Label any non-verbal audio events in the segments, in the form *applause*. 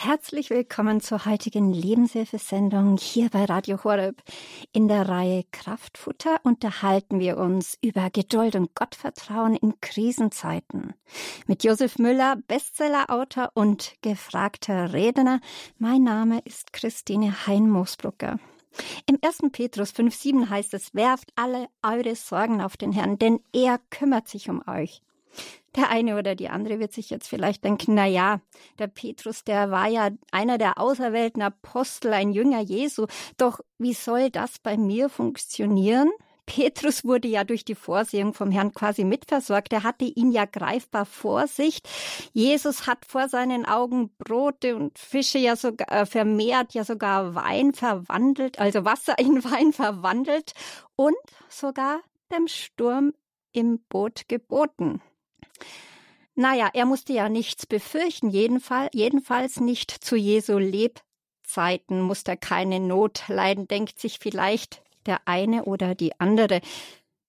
Herzlich willkommen zur heutigen Lebenshilfesendung hier bei Radio Horeb. In der Reihe Kraftfutter unterhalten wir uns über Geduld und Gottvertrauen in Krisenzeiten. Mit Josef Müller, Bestsellerautor und gefragter Redner. Mein Name ist Christine Hein-Moosbrucker. Im 1. Petrus 5,7 heißt es, werft alle eure Sorgen auf den Herrn, denn er kümmert sich um euch. Der eine oder die andere wird sich jetzt vielleicht denken, na ja, der Petrus, der war ja einer der auserwählten Apostel, ein Jünger Jesu. Doch wie soll das bei mir funktionieren? Petrus wurde ja durch die Vorsehung vom Herrn quasi mitversorgt. Er hatte ihn ja greifbar vor sich. Jesus hat vor seinen Augen Brote und Fische ja sogar äh, vermehrt, ja sogar Wein verwandelt, also Wasser in *laughs* Wein verwandelt und sogar dem Sturm im Boot geboten. Naja, er musste ja nichts befürchten, jedenfalls, jedenfalls nicht zu Jesu Lebzeiten musste er keine Not leiden, denkt sich vielleicht der eine oder die andere.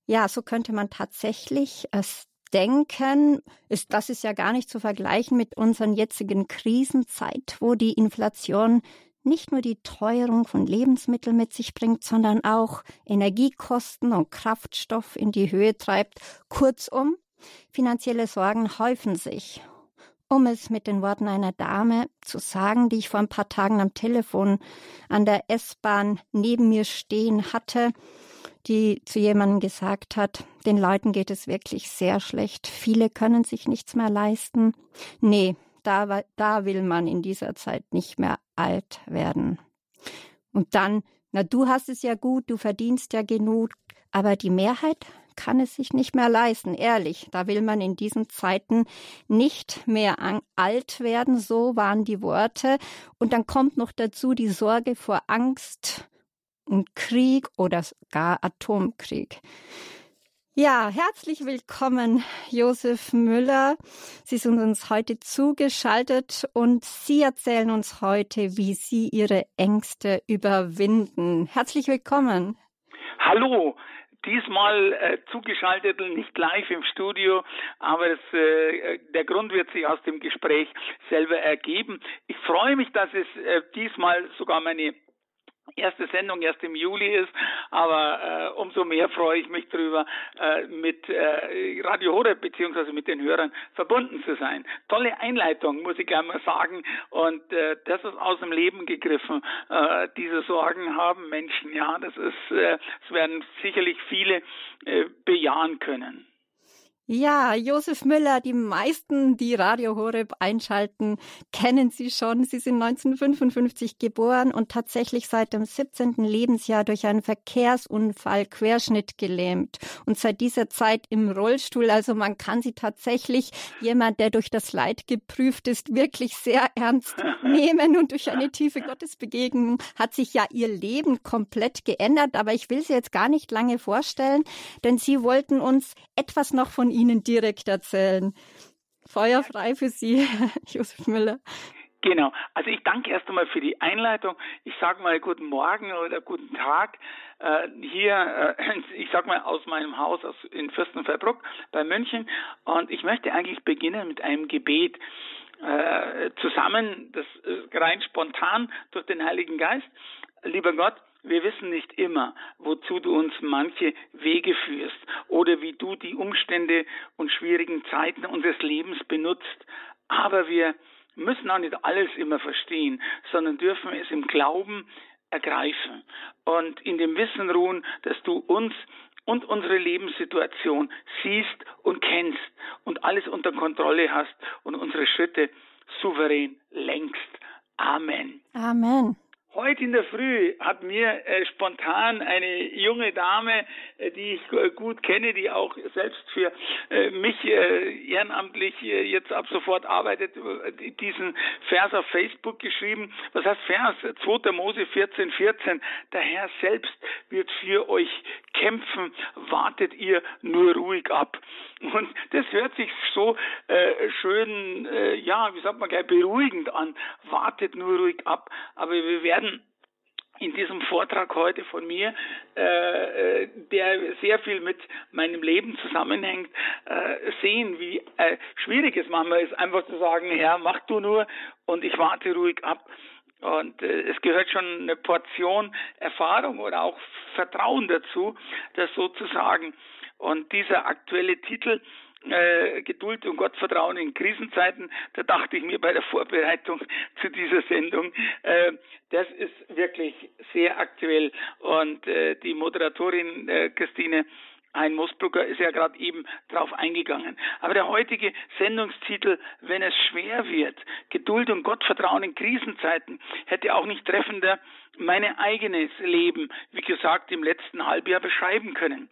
Ja, so könnte man tatsächlich es denken. Ist, das ist ja gar nicht zu vergleichen mit unseren jetzigen Krisenzeit, wo die Inflation nicht nur die Teuerung von Lebensmitteln mit sich bringt, sondern auch Energiekosten und Kraftstoff in die Höhe treibt. Kurzum, Finanzielle Sorgen häufen sich. Um es mit den Worten einer Dame zu sagen, die ich vor ein paar Tagen am Telefon an der S-Bahn neben mir stehen hatte, die zu jemandem gesagt hat, den Leuten geht es wirklich sehr schlecht, viele können sich nichts mehr leisten. Nee, da, da will man in dieser Zeit nicht mehr alt werden. Und dann, na, du hast es ja gut, du verdienst ja genug, aber die Mehrheit kann es sich nicht mehr leisten, ehrlich. Da will man in diesen Zeiten nicht mehr alt werden, so waren die Worte. Und dann kommt noch dazu die Sorge vor Angst und Krieg oder gar Atomkrieg. Ja, herzlich willkommen, Josef Müller. Sie sind uns heute zugeschaltet und Sie erzählen uns heute, wie Sie Ihre Ängste überwinden. Herzlich willkommen. Hallo, diesmal äh, zugeschaltet, nicht live im Studio, aber es, äh, der Grund wird sich aus dem Gespräch selber ergeben. Ich freue mich, dass es äh, diesmal sogar meine erste Sendung erst im Juli ist, aber äh, umso mehr freue ich mich darüber, äh, mit äh, Radio Horeb beziehungsweise mit den Hörern verbunden zu sein. Tolle Einleitung, muss ich gerne mal sagen. Und äh, das ist aus dem Leben gegriffen. Äh, diese Sorgen haben Menschen, ja, das ist, äh, es werden sicherlich viele äh, bejahen können. Ja, Josef Müller, die meisten, die Radio Horeb einschalten, kennen Sie schon. Sie sind 1955 geboren und tatsächlich seit dem 17. Lebensjahr durch einen Verkehrsunfall Querschnitt gelähmt und seit dieser Zeit im Rollstuhl. Also man kann Sie tatsächlich, jemand, der durch das Leid geprüft ist, wirklich sehr ernst *laughs* nehmen und durch eine tiefe Gottesbegegnung hat sich ja Ihr Leben komplett geändert. Aber ich will Sie jetzt gar nicht lange vorstellen, denn Sie wollten uns etwas noch von Ihnen direkt erzählen. Feuer frei für Sie, *laughs* Josef Müller. Genau. Also ich danke erst einmal für die Einleitung. Ich sage mal guten Morgen oder guten Tag äh, hier, äh, *laughs* ich sage mal aus meinem Haus aus, in Fürstenfeldbruck bei München. Und ich möchte eigentlich beginnen mit einem Gebet äh, zusammen, das äh, rein spontan durch den Heiligen Geist. Lieber Gott, wir wissen nicht immer, wozu du uns manche Wege führst oder wie du die Umstände und schwierigen Zeiten unseres Lebens benutzt. Aber wir müssen auch nicht alles immer verstehen, sondern dürfen es im Glauben ergreifen und in dem Wissen ruhen, dass du uns und unsere Lebenssituation siehst und kennst und alles unter Kontrolle hast und unsere Schritte souverän lenkst. Amen. Amen. Heute in der Früh hat mir äh, spontan eine junge Dame, äh, die ich äh, gut kenne, die auch selbst für äh, mich äh, ehrenamtlich jetzt ab sofort arbeitet, diesen Vers auf Facebook geschrieben. Was heißt Vers? 2. Mose 14, 14. Der Herr selbst wird für euch kämpfen, wartet ihr nur ruhig ab. Und das hört sich so schön, ja, wie sagt man gleich, beruhigend an. Wartet nur ruhig ab. Aber wir werden in diesem Vortrag heute von mir, äh, äh, der sehr viel mit meinem Leben zusammenhängt, äh, sehen, wie äh, schwierig es manchmal ist, einfach zu sagen, Herr, mach du nur und ich warte ruhig ab. Und äh, es gehört schon eine Portion Erfahrung oder auch Vertrauen dazu, das sozusagen. Und dieser aktuelle Titel äh, Geduld und Gottvertrauen in Krisenzeiten, da dachte ich mir bei der Vorbereitung *laughs* zu dieser Sendung, äh, das ist wirklich sehr aktuell. Und äh, die Moderatorin äh, Christine ein Mosbrucker ist ja gerade eben drauf eingegangen. Aber der heutige Sendungstitel, wenn es schwer wird, Geduld und Gottvertrauen in Krisenzeiten, hätte auch nicht treffender mein eigenes Leben, wie gesagt, im letzten Halbjahr beschreiben können.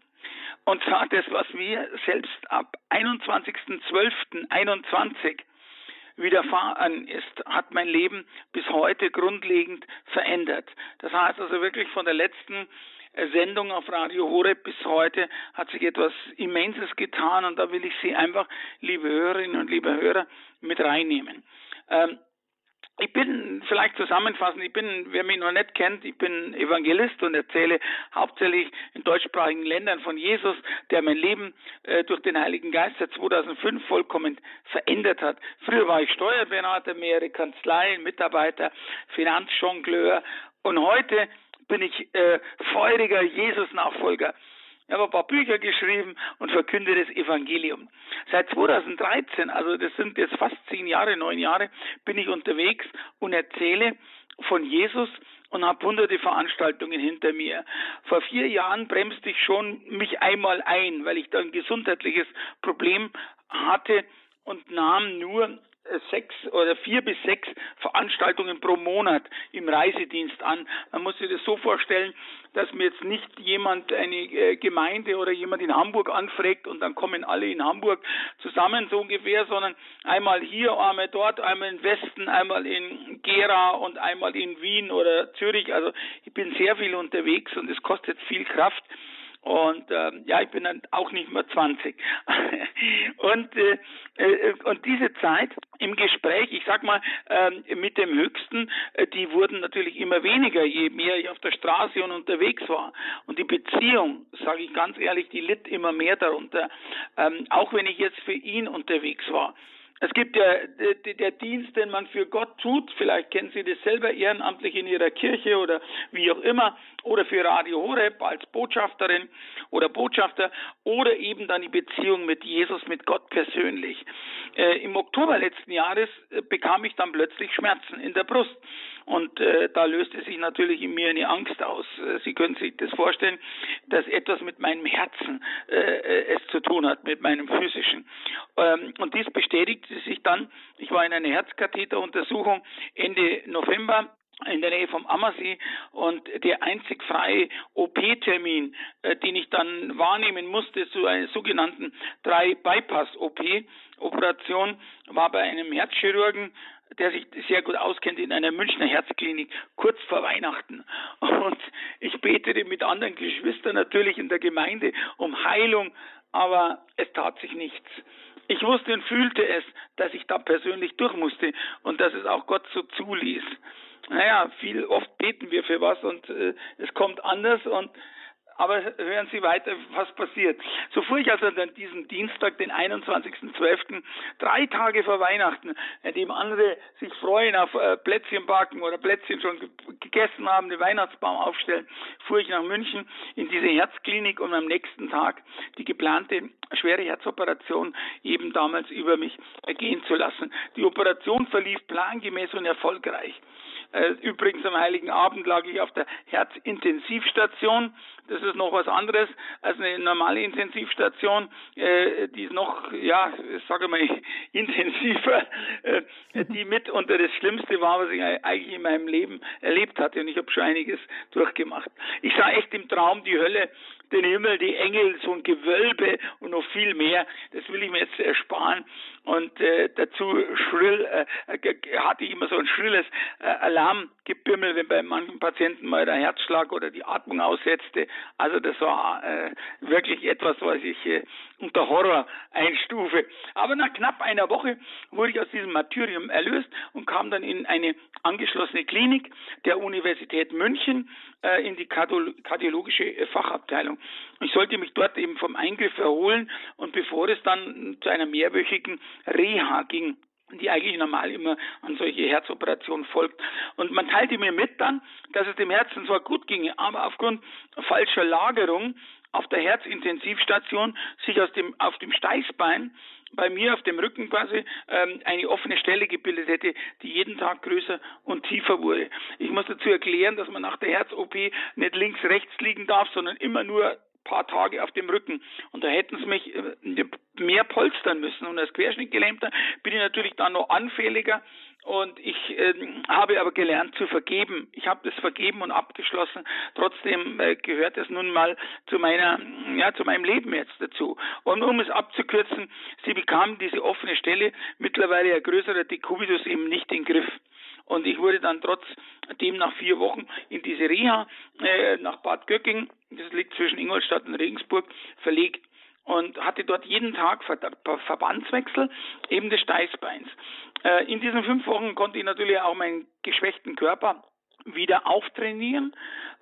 Und zwar das, was mir selbst ab 21.12.21 widerfahren ist, hat mein Leben bis heute grundlegend verändert. Das heißt also wirklich von der letzten Sendung auf Radio Horeb bis heute hat sich etwas Immenses getan und da will ich Sie einfach, liebe Hörerinnen und liebe Hörer, mit reinnehmen. Ähm, ich bin, vielleicht zusammenfassend, ich bin, wer mich noch nicht kennt, ich bin Evangelist und erzähle hauptsächlich in deutschsprachigen Ländern von Jesus, der mein Leben äh, durch den Heiligen Geist seit 2005 vollkommen verändert hat. Früher war ich Steuerberater, mehrere Kanzleien, Mitarbeiter, Finanzjongleur und heute bin ich äh, feuriger Jesus-Nachfolger. Ich habe ein paar Bücher geschrieben und verkünde das Evangelium. Seit 2013, also das sind jetzt fast zehn Jahre, neun Jahre, bin ich unterwegs und erzähle von Jesus und habe hunderte Veranstaltungen hinter mir. Vor vier Jahren bremste ich schon mich einmal ein, weil ich da ein gesundheitliches Problem hatte und nahm nur sechs oder vier bis sechs Veranstaltungen pro Monat im Reisedienst an. Man muss sich das so vorstellen, dass mir jetzt nicht jemand, eine äh, Gemeinde oder jemand in Hamburg anfragt und dann kommen alle in Hamburg zusammen, so ungefähr, sondern einmal hier, einmal dort, einmal im Westen, einmal in Gera und einmal in Wien oder Zürich. Also ich bin sehr viel unterwegs und es kostet viel Kraft. Und ähm, ja, ich bin dann auch nicht mehr 20. *laughs* und, äh, äh, und diese Zeit im Gespräch, ich sag mal, ähm, mit dem Höchsten, äh, die wurden natürlich immer weniger, je mehr ich auf der Straße und unterwegs war. Und die Beziehung, sage ich ganz ehrlich, die litt immer mehr darunter, ähm, auch wenn ich jetzt für ihn unterwegs war. Es gibt ja der, der Dienst, den man für Gott tut. Vielleicht kennen Sie das selber ehrenamtlich in Ihrer Kirche oder wie auch immer. Oder für Radio Horeb als Botschafterin oder Botschafter. Oder eben dann die Beziehung mit Jesus, mit Gott persönlich. Äh, Im Oktober letzten Jahres äh, bekam ich dann plötzlich Schmerzen in der Brust. Und äh, da löste sich natürlich in mir eine Angst aus. Äh, Sie können sich das vorstellen, dass etwas mit meinem Herzen äh, äh, es zu tun hat, mit meinem physischen. Ähm, und dies bestätigte sich dann. Ich war in einer Herzkatheteruntersuchung Ende November in der Nähe vom Ammersee und der einzig freie OP-Termin, äh, den ich dann wahrnehmen musste zu einer sogenannten 3-Bypass-OP-Operation, war bei einem Herzchirurgen der sich sehr gut auskennt in einer Münchner Herzklinik kurz vor Weihnachten. Und ich betete mit anderen Geschwistern natürlich in der Gemeinde um Heilung, aber es tat sich nichts. Ich wusste und fühlte es, dass ich da persönlich durch musste und dass es auch Gott so zuließ. Naja, viel oft beten wir für was und äh, es kommt anders und aber hören Sie weiter, was passiert. So fuhr ich also dann diesen Dienstag, den 21.12., drei Tage vor Weihnachten, in dem andere sich freuen auf äh, Plätzchen backen oder Plätzchen schon gegessen haben, den Weihnachtsbaum aufstellen, fuhr ich nach München in diese Herzklinik, um am nächsten Tag die geplante schwere Herzoperation eben damals über mich ergehen zu lassen. Die Operation verlief plangemäß und erfolgreich. Äh, übrigens am Heiligen Abend lag ich auf der Herzintensivstation. Das ist noch was anderes als eine normale Intensivstation. Äh, die ist noch, ja, sage mal, *laughs* intensiver. Äh, die mit unter das Schlimmste war, was ich eigentlich in meinem Leben erlebt hatte. Und ich habe schon einiges durchgemacht. Ich sah echt im Traum die Hölle den Himmel, die Engel, so ein Gewölbe und noch viel mehr. Das will ich mir jetzt ersparen. Und äh, dazu schrill, äh, hatte ich immer so ein schrilles äh, Alarmgebimmel, wenn bei manchen Patienten mal der Herzschlag oder die Atmung aussetzte. Also das war äh, wirklich etwas, was ich äh, unter Horror einstufe. Aber nach knapp einer Woche wurde ich aus diesem Martyrium erlöst und kam dann in eine angeschlossene Klinik der Universität München äh, in die kardiologische Fachabteilung. Ich sollte mich dort eben vom Eingriff erholen und bevor es dann zu einer mehrwöchigen Reha ging, die eigentlich normal immer an solche Herzoperationen folgt. Und man teilte mir mit dann, dass es dem Herzen zwar gut ginge, aber aufgrund falscher Lagerung auf der Herzintensivstation sich aus dem, auf dem Steißbein bei mir auf dem Rücken quasi ähm, eine offene Stelle gebildet hätte, die jeden Tag größer und tiefer wurde. Ich muss dazu erklären, dass man nach der Herz-OP nicht links, rechts liegen darf, sondern immer nur paar Tage auf dem Rücken. Und da hätten sie mich äh, polstern müssen. Und als Querschnittgelähmter bin ich natürlich dann noch anfälliger. Und ich äh, habe aber gelernt zu vergeben. Ich habe das vergeben und abgeschlossen. Trotzdem äh, gehört es nun mal zu meiner, ja, zu meinem Leben jetzt dazu. Und um es abzukürzen, sie bekam diese offene Stelle, mittlerweile ein größerer Dekubitus eben nicht in den Griff. Und ich wurde dann trotzdem nach vier Wochen in diese Reha äh, nach Bad Göcking, das liegt zwischen Ingolstadt und Regensburg, verlegt und hatte dort jeden Tag Ver Verbandswechsel eben des Steißbeins. Äh, in diesen fünf Wochen konnte ich natürlich auch meinen geschwächten Körper wieder auftrainieren,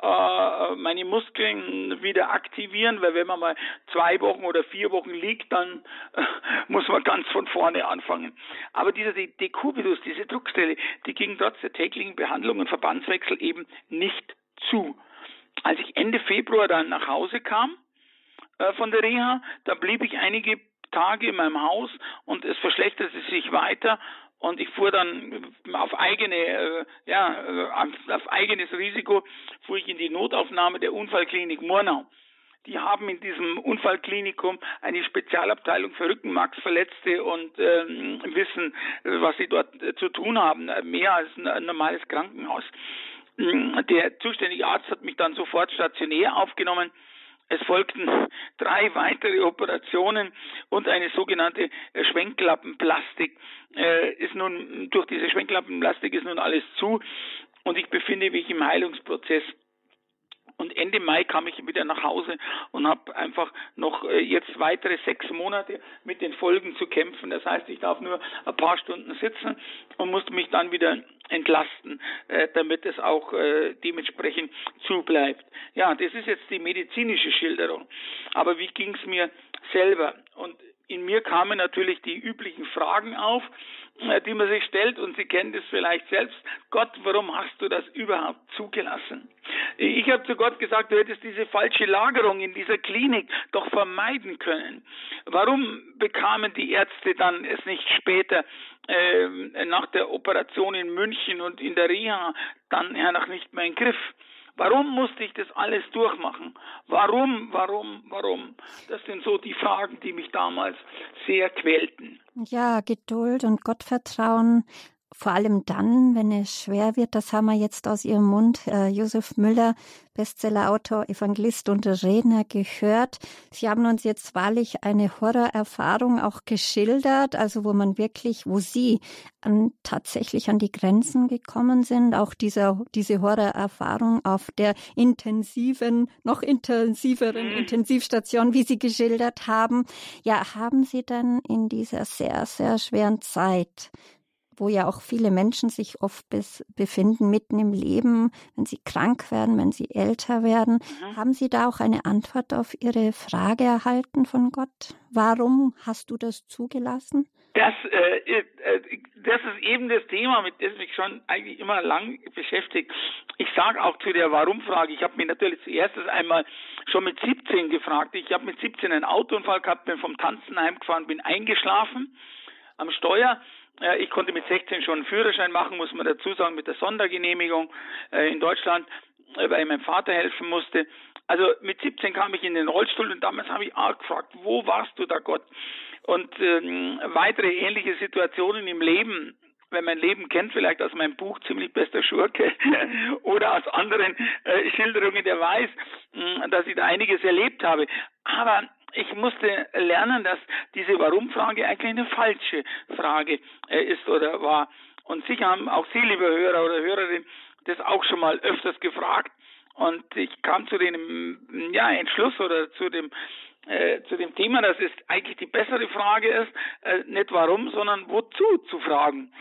äh, meine Muskeln wieder aktivieren, weil wenn man mal zwei Wochen oder vier Wochen liegt, dann äh, *laughs* muss man ganz von vorne anfangen. Aber dieser Dekubitus, diese Druckstelle, die ging trotz der täglichen Behandlung und Verbandswechsel eben nicht zu. Als ich Ende Februar dann nach Hause kam äh, von der Reha, da blieb ich einige Tage in meinem Haus und es verschlechterte sich weiter und ich fuhr dann auf eigene, äh, ja, äh, auf eigenes Risiko, fuhr ich in die Notaufnahme der Unfallklinik Murnau. Die haben in diesem Unfallklinikum eine Spezialabteilung für Rückenmarksverletzte und ähm, wissen, was sie dort äh, zu tun haben, mehr als ein normales Krankenhaus. Der zuständige Arzt hat mich dann sofort stationär aufgenommen es folgten drei weitere Operationen und eine sogenannte Schwenklappenplastik. Äh, ist nun durch diese Schwenklappenplastik ist nun alles zu und ich befinde mich im Heilungsprozess. Und Ende Mai kam ich wieder nach Hause und habe einfach noch äh, jetzt weitere sechs Monate mit den Folgen zu kämpfen. Das heißt, ich darf nur ein paar Stunden sitzen und musste mich dann wieder entlasten, äh, damit es auch äh, dementsprechend zubleibt. Ja, das ist jetzt die medizinische Schilderung. Aber wie ging es mir selber? Und in mir kamen natürlich die üblichen Fragen auf, äh, die man sich stellt und Sie kennen das vielleicht selbst. Gott, warum hast du das überhaupt zugelassen? Ich habe zu Gott gesagt, du hättest diese falsche Lagerung in dieser Klinik doch vermeiden können. Warum bekamen die Ärzte dann es nicht später äh, nach der Operation in München und in der Reha dann ja noch nicht mehr in Griff? Warum musste ich das alles durchmachen? Warum, warum, warum? Das sind so die Fragen, die mich damals sehr quälten. Ja, Geduld und Gottvertrauen vor allem dann, wenn es schwer wird, das haben wir jetzt aus Ihrem Mund, äh, Josef Müller, Bestsellerautor, Evangelist und Redner, gehört. Sie haben uns jetzt wahrlich eine Horrorerfahrung auch geschildert, also wo man wirklich, wo Sie an, tatsächlich an die Grenzen gekommen sind, auch dieser, diese Horrorerfahrung auf der intensiven, noch intensiveren mhm. Intensivstation, wie Sie geschildert haben. Ja, haben Sie dann in dieser sehr, sehr schweren Zeit wo ja auch viele Menschen sich oft befinden, mitten im Leben, wenn sie krank werden, wenn sie älter werden. Mhm. Haben Sie da auch eine Antwort auf Ihre Frage erhalten von Gott? Warum hast du das zugelassen? Das, äh, äh, das ist eben das Thema, mit dem mich schon eigentlich immer lang beschäftigt. Ich sage auch zu der Warum-Frage, ich habe mich natürlich zuerst einmal schon mit 17 gefragt. Ich habe mit 17 einen Autounfall gehabt, bin vom Tanzen heimgefahren, bin eingeschlafen am Steuer ich konnte mit 16 schon einen Führerschein machen, muss man dazu sagen, mit der Sondergenehmigung äh, in Deutschland, äh, weil meinem Vater helfen musste. Also mit 17 kam ich in den Rollstuhl und damals habe ich auch gefragt, wo warst du da Gott? Und ähm, weitere ähnliche Situationen im Leben, wer mein Leben kennt, vielleicht aus meinem Buch Ziemlich bester Schurke *laughs* oder aus anderen äh, Schilderungen, der weiß, mh, dass ich da einiges erlebt habe. Aber ich musste lernen, dass diese Warum-Frage eigentlich eine falsche Frage äh, ist oder war. Und sicher haben auch Sie, liebe Hörer oder Hörerin, das auch schon mal öfters gefragt. Und ich kam zu dem ja, Entschluss oder zu dem äh, zu dem Thema, dass es eigentlich die bessere Frage ist, äh, nicht warum, sondern wozu zu fragen.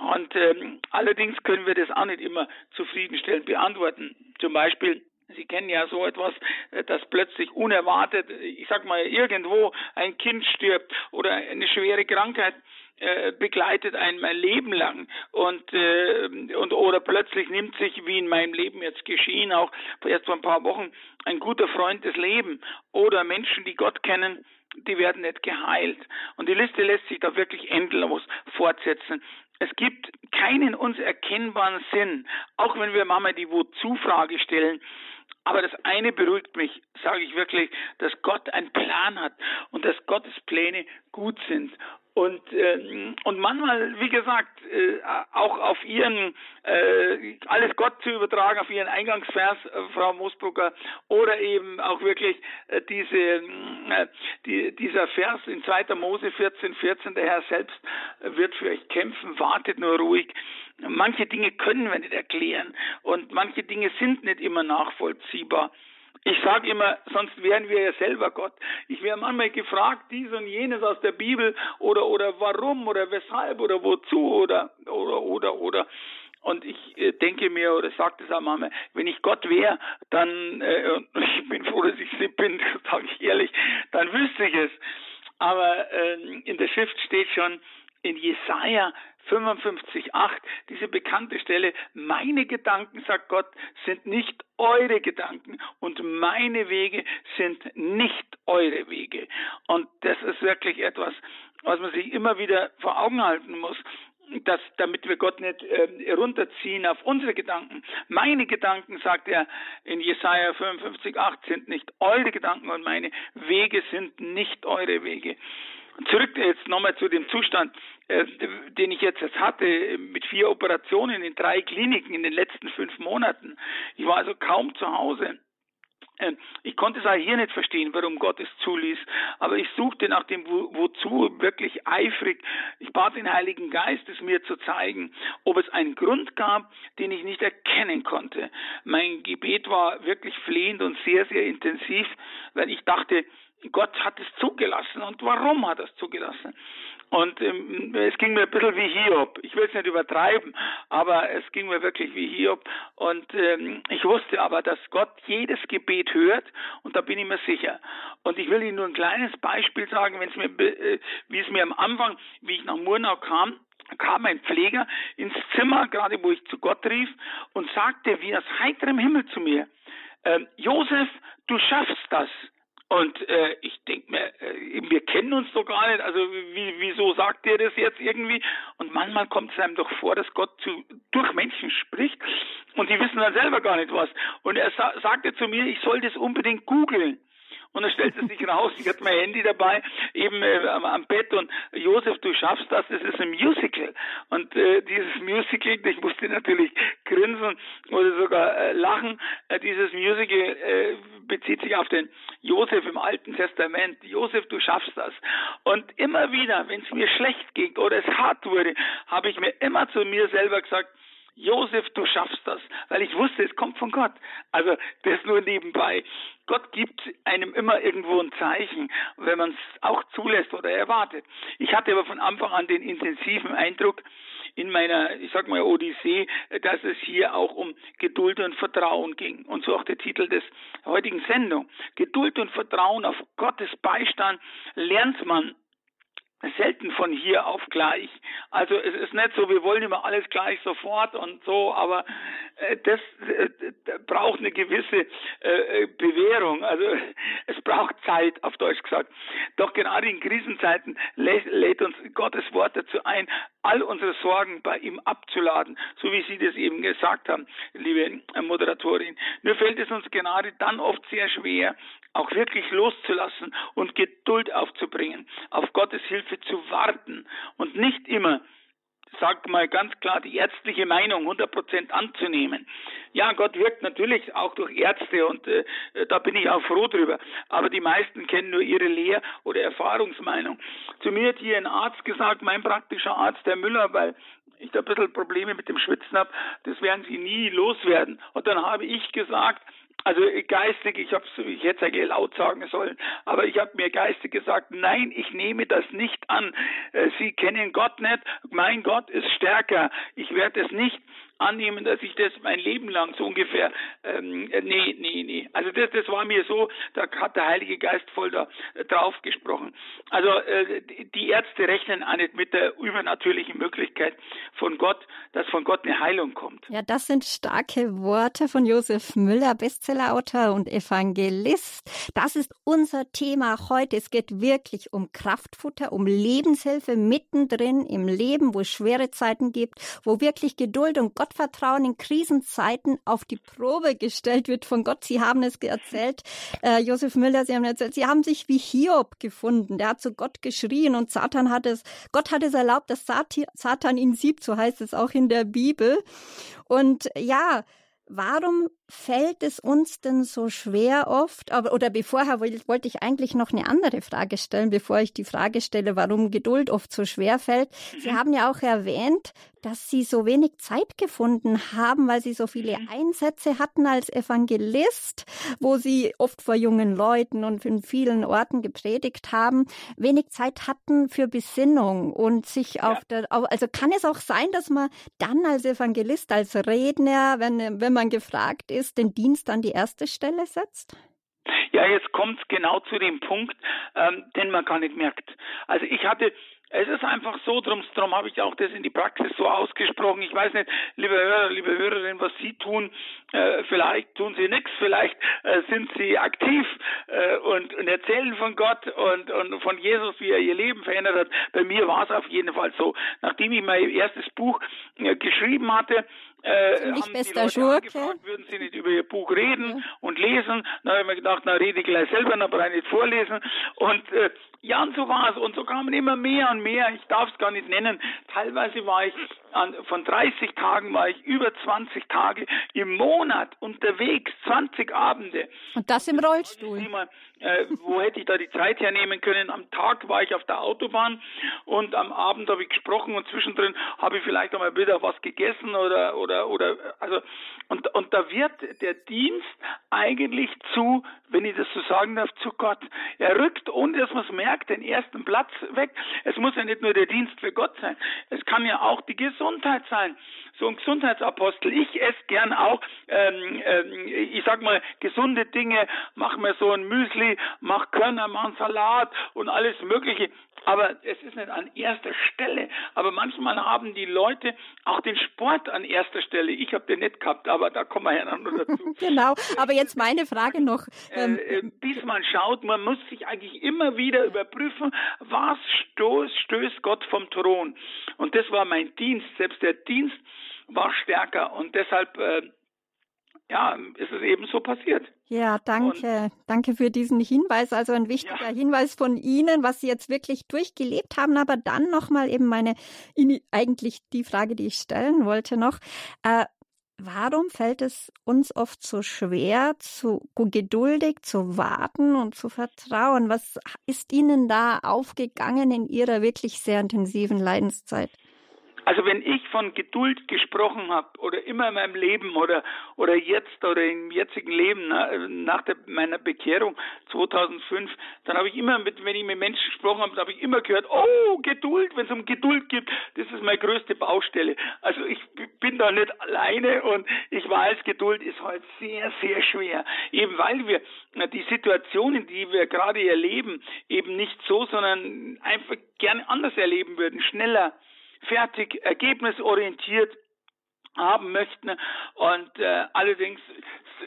Und ähm, allerdings können wir das auch nicht immer zufriedenstellend beantworten. Zum Beispiel, Sie kennen ja so etwas, äh, dass plötzlich unerwartet, ich sag mal, irgendwo ein Kind stirbt oder eine schwere Krankheit äh, begleitet einen mein Leben lang. Und äh, und oder plötzlich nimmt sich wie in meinem Leben jetzt geschehen auch erst vor ein paar Wochen ein guter Freund des Leben. Oder Menschen die Gott kennen die werden nicht geheilt. Und die Liste lässt sich da wirklich endlos fortsetzen. Es gibt keinen uns erkennbaren Sinn. Auch wenn wir manchmal die Wozu-Frage stellen aber das eine beruhigt mich, sage ich wirklich, dass Gott einen Plan hat und dass Gottes Pläne gut sind. Und, äh, und manchmal, wie gesagt, äh, auch auf ihren, äh, alles Gott zu übertragen, auf ihren Eingangsvers, äh, Frau Moosbrucker, oder eben auch wirklich äh, diese, äh, die, dieser Vers in 2. Mose 14, 14, der Herr selbst wird für euch kämpfen, wartet nur ruhig. Manche Dinge können wir nicht erklären und manche Dinge sind nicht immer nachvollziehbar. Ich sage immer, sonst wären wir ja selber Gott. Ich wäre manchmal gefragt, dies und jenes aus der Bibel oder oder warum oder weshalb oder wozu oder oder oder oder. Und ich äh, denke mir oder sage das auch manchmal, wenn ich Gott wäre, dann äh, *laughs* ich bin froh, dass ich nicht bin, *laughs* sage ich ehrlich, dann wüsste ich es. Aber äh, in der Schrift steht schon in Jesaja 55,8, diese bekannte Stelle, meine Gedanken, sagt Gott, sind nicht eure Gedanken und meine Wege sind nicht eure Wege. Und das ist wirklich etwas, was man sich immer wieder vor Augen halten muss. dass, damit wir Gott nicht äh, runterziehen auf unsere Gedanken. Meine Gedanken, sagt er in Jesaja 55,8, sind nicht eure Gedanken und meine Wege sind nicht eure Wege zurück jetzt nochmal zu dem Zustand, äh, den ich jetzt hatte, mit vier Operationen in drei Kliniken in den letzten fünf Monaten. Ich war also kaum zu Hause. Ähm, ich konnte es auch hier nicht verstehen, warum Gott es zuließ, aber ich suchte nach dem Wo Wozu wirklich eifrig. Ich bat den Heiligen Geist, es mir zu zeigen, ob es einen Grund gab, den ich nicht erkennen konnte. Mein Gebet war wirklich flehend und sehr, sehr intensiv, weil ich dachte, Gott hat es zugelassen und warum hat er es zugelassen? Und ähm, es ging mir ein bisschen wie Hiob. Ich will es nicht übertreiben, aber es ging mir wirklich wie Hiob. Und ähm, ich wusste aber, dass Gott jedes Gebet hört und da bin ich mir sicher. Und ich will Ihnen nur ein kleines Beispiel sagen, wenn es mir, äh, wie es mir am Anfang, wie ich nach Murnau kam, kam ein Pfleger ins Zimmer, gerade wo ich zu Gott rief, und sagte wie aus heiterem Himmel zu mir, äh, Josef, du schaffst das. Und äh, ich denke mir, äh, wir kennen uns doch gar nicht, also wie, wieso sagt ihr das jetzt irgendwie? Und manchmal kommt es einem doch vor, dass Gott zu, durch Menschen spricht und die wissen dann selber gar nicht was. Und er sa sagte zu mir, ich soll das unbedingt googeln. Und dann stellte sich raus, ich hatte mein Handy dabei, eben äh, am, am, Bett und Josef, du schaffst das, das ist ein Musical. Und äh, dieses Musical, ich musste natürlich grinsen oder sogar äh, lachen, äh, dieses Musical äh, bezieht sich auf den Josef im Alten Testament. Josef, du schaffst das. Und immer wieder, wenn es mir schlecht ging oder es hart wurde, habe ich mir immer zu mir selber gesagt, Josef, du schaffst das, weil ich wusste, es kommt von Gott. Also das nur nebenbei. Gott gibt einem immer irgendwo ein Zeichen, wenn man es auch zulässt oder erwartet. Ich hatte aber von Anfang an den intensiven Eindruck in meiner, ich sag mal, Odyssee, dass es hier auch um Geduld und Vertrauen ging. Und so auch der Titel des heutigen Sendung. Geduld und Vertrauen auf Gottes Beistand lernt man selten von hier auf gleich. Also es ist nicht so, wir wollen immer alles gleich sofort und so, aber äh, das äh, braucht eine gewisse äh, Bewährung. Also es braucht Zeit, auf Deutsch gesagt. Doch gerade in Krisenzeiten lä lädt uns Gottes Wort dazu ein, all unsere Sorgen bei ihm abzuladen, so wie Sie das eben gesagt haben, liebe Moderatorin. Nur fällt es uns gerade dann oft sehr schwer, auch wirklich loszulassen und Geduld aufzubringen, auf Gottes Hilfe zu warten und nicht immer sagt mal ganz klar, die ärztliche Meinung 100% anzunehmen. Ja, Gott wirkt natürlich auch durch Ärzte und äh, da bin ich auch froh drüber. Aber die meisten kennen nur ihre Lehr- oder Erfahrungsmeinung. Zu mir hat hier ein Arzt gesagt, mein praktischer Arzt, der Müller, weil ich da ein bisschen Probleme mit dem Schwitzen habe, das werden Sie nie loswerden. Und dann habe ich gesagt, Also geistig, ich habe ich es eigentlich laut sagen sollen, aber ich habe mir geistig gesagt, nein, ich nehme das nicht an. Äh, Sie kennen Gott nicht, mein Gott ist stärker. Ich werde es nicht annehmen, dass ich das mein Leben lang so ungefähr, ähm, äh, nee, nee, nee. Also das, das war mir so, da hat der Heilige Geist voll da äh, drauf gesprochen. Also äh, die Ärzte rechnen auch nicht mit der übernatürlichen Möglichkeit von Gott, dass von Gott eine Heilung kommt. Ja, das sind starke Worte von Josef Müller, Bestsellerautor und Evangelist. Das ist unser Thema heute. Es geht wirklich um Kraftfutter, um Lebenshilfe mittendrin im Leben, wo es schwere Zeiten gibt, wo wirklich Geduld und Gott Gottvertrauen in Krisenzeiten auf die Probe gestellt wird von Gott. Sie haben es erzählt, äh, Josef Müller, Sie haben erzählt, Sie haben sich wie Hiob gefunden. Der hat zu Gott geschrien und Satan hat es, Gott hat es erlaubt, dass Satan ihn siebt, so heißt es auch in der Bibel. Und ja, warum fällt es uns denn so schwer oft? Aber, oder bevorher wollte ich eigentlich noch eine andere Frage stellen, bevor ich die Frage stelle, warum Geduld oft so schwer fällt. Sie mhm. haben ja auch erwähnt, dass Sie so wenig Zeit gefunden haben, weil Sie so viele mhm. Einsätze hatten als Evangelist, wo Sie oft vor jungen Leuten und in vielen Orten gepredigt haben, wenig Zeit hatten für Besinnung und sich ja. auf der, also kann es auch sein, dass man dann als Evangelist, als Redner, wenn, wenn man gefragt ist, ist, den Dienst an die erste Stelle setzt? Ja, jetzt kommt es genau zu dem Punkt, ähm, den man gar nicht merkt. Also ich hatte es ist einfach so, drum, drum habe ich auch das in die Praxis so ausgesprochen. Ich weiß nicht, liebe Hörer, liebe Hörerinnen, was Sie tun. Äh, vielleicht tun Sie nichts, vielleicht äh, sind Sie aktiv äh, und, und erzählen von Gott und, und von Jesus, wie er Ihr Leben verändert hat. Bei mir war es auf jeden Fall so. Nachdem ich mein erstes Buch äh, geschrieben hatte, äh, haben bester die Leute angefragt, würden Sie nicht über Ihr Buch reden ja. und lesen. Dann habe ich mir gedacht, na rede ich gleich selber, dann brauche ich nicht vorlesen. Und äh, ja, und so war es. Und so kamen immer mehr und mehr. Ich darf es gar nicht nennen. Teilweise war ich an, von 30 Tagen war ich über 20 Tage im Monat unterwegs, 20 Abende. Und das im Rollstuhl. Äh, wo hätte ich da die Zeit hernehmen können? Am Tag war ich auf der Autobahn und am Abend habe ich gesprochen und zwischendrin habe ich vielleicht einmal wieder was gegessen oder oder oder also und und da wird der Dienst eigentlich zu, wenn ich das so sagen darf, zu Gott. Er rückt, ohne dass man es merkt, den ersten Platz weg. Es muss ja nicht nur der Dienst für Gott sein. Es kann ja auch die Gesundheit sein. So ein Gesundheitsapostel. Ich esse gern auch, ähm, ähm, ich sag mal, gesunde Dinge, mach mir so ein Müsli, mach Körner, mach einen Salat und alles Mögliche. Aber es ist nicht an erster Stelle. Aber manchmal haben die Leute auch den Sport an erster Stelle. Ich habe den nicht gehabt, aber da kommen wir ja noch dazu. *laughs* genau. Aber jetzt meine Frage noch. Ähm, äh, bis man schaut, man muss sich eigentlich immer wieder überprüfen, was stößt Gott vom Thron. Und das war mein Dienst. Selbst der Dienst war stärker und deshalb äh, ja, ist es eben so passiert. Ja, danke. Und, danke für diesen Hinweis. Also ein wichtiger ja. Hinweis von Ihnen, was Sie jetzt wirklich durchgelebt haben. Aber dann nochmal eben meine, eigentlich die Frage, die ich stellen wollte noch. Äh, warum fällt es uns oft so schwer, zu geduldig zu warten und zu vertrauen? Was ist Ihnen da aufgegangen in Ihrer wirklich sehr intensiven Leidenszeit? Also wenn ich von Geduld gesprochen habe oder immer in meinem Leben oder oder jetzt oder im jetzigen Leben nach der, meiner Bekehrung 2005, dann habe ich immer mit wenn ich mit Menschen gesprochen habe, habe ich immer gehört, oh Geduld, wenn es um Geduld geht, das ist meine größte Baustelle. Also ich bin da nicht alleine und ich weiß, Geduld ist halt sehr sehr schwer, eben weil wir die Situationen, die wir gerade erleben, eben nicht so, sondern einfach gerne anders erleben würden, schneller fertig, ergebnisorientiert haben möchten. Und äh, allerdings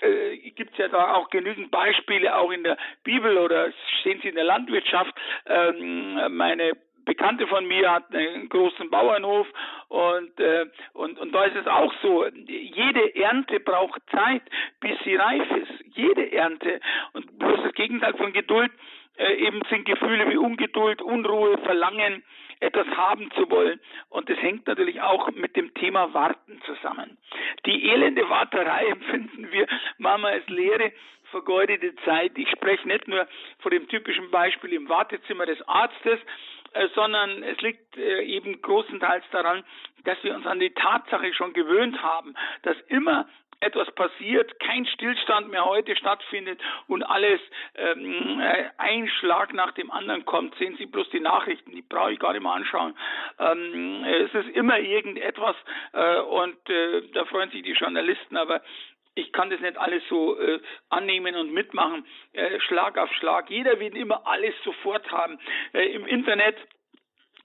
äh, gibt es ja da auch genügend Beispiele, auch in der Bibel oder sehen Sie in der Landwirtschaft. Ähm, meine Bekannte von mir hat einen großen Bauernhof und, äh, und, und da ist es auch so, jede Ernte braucht Zeit, bis sie reif ist. Jede Ernte. Und bloß das Gegenteil von Geduld äh, eben sind Gefühle wie Ungeduld, Unruhe, Verlangen, etwas haben zu wollen. Und das hängt natürlich auch mit dem Thema Warten zusammen. Die elende Warterei *laughs* empfinden wir manchmal als leere, vergeudete Zeit. Ich spreche nicht nur von dem typischen Beispiel im Wartezimmer des Arztes, äh, sondern es liegt äh, eben großenteils daran, dass wir uns an die Tatsache schon gewöhnt haben, dass immer etwas passiert, kein Stillstand mehr heute stattfindet und alles ähm, äh, ein Schlag nach dem anderen kommt. Sehen Sie bloß die Nachrichten, die brauche ich gar nicht mehr anschauen. Ähm, es ist immer irgendetwas äh, und äh, da freuen sich die Journalisten, aber ich kann das nicht alles so äh, annehmen und mitmachen, äh, Schlag auf Schlag. Jeder will immer alles sofort haben. Äh, Im Internet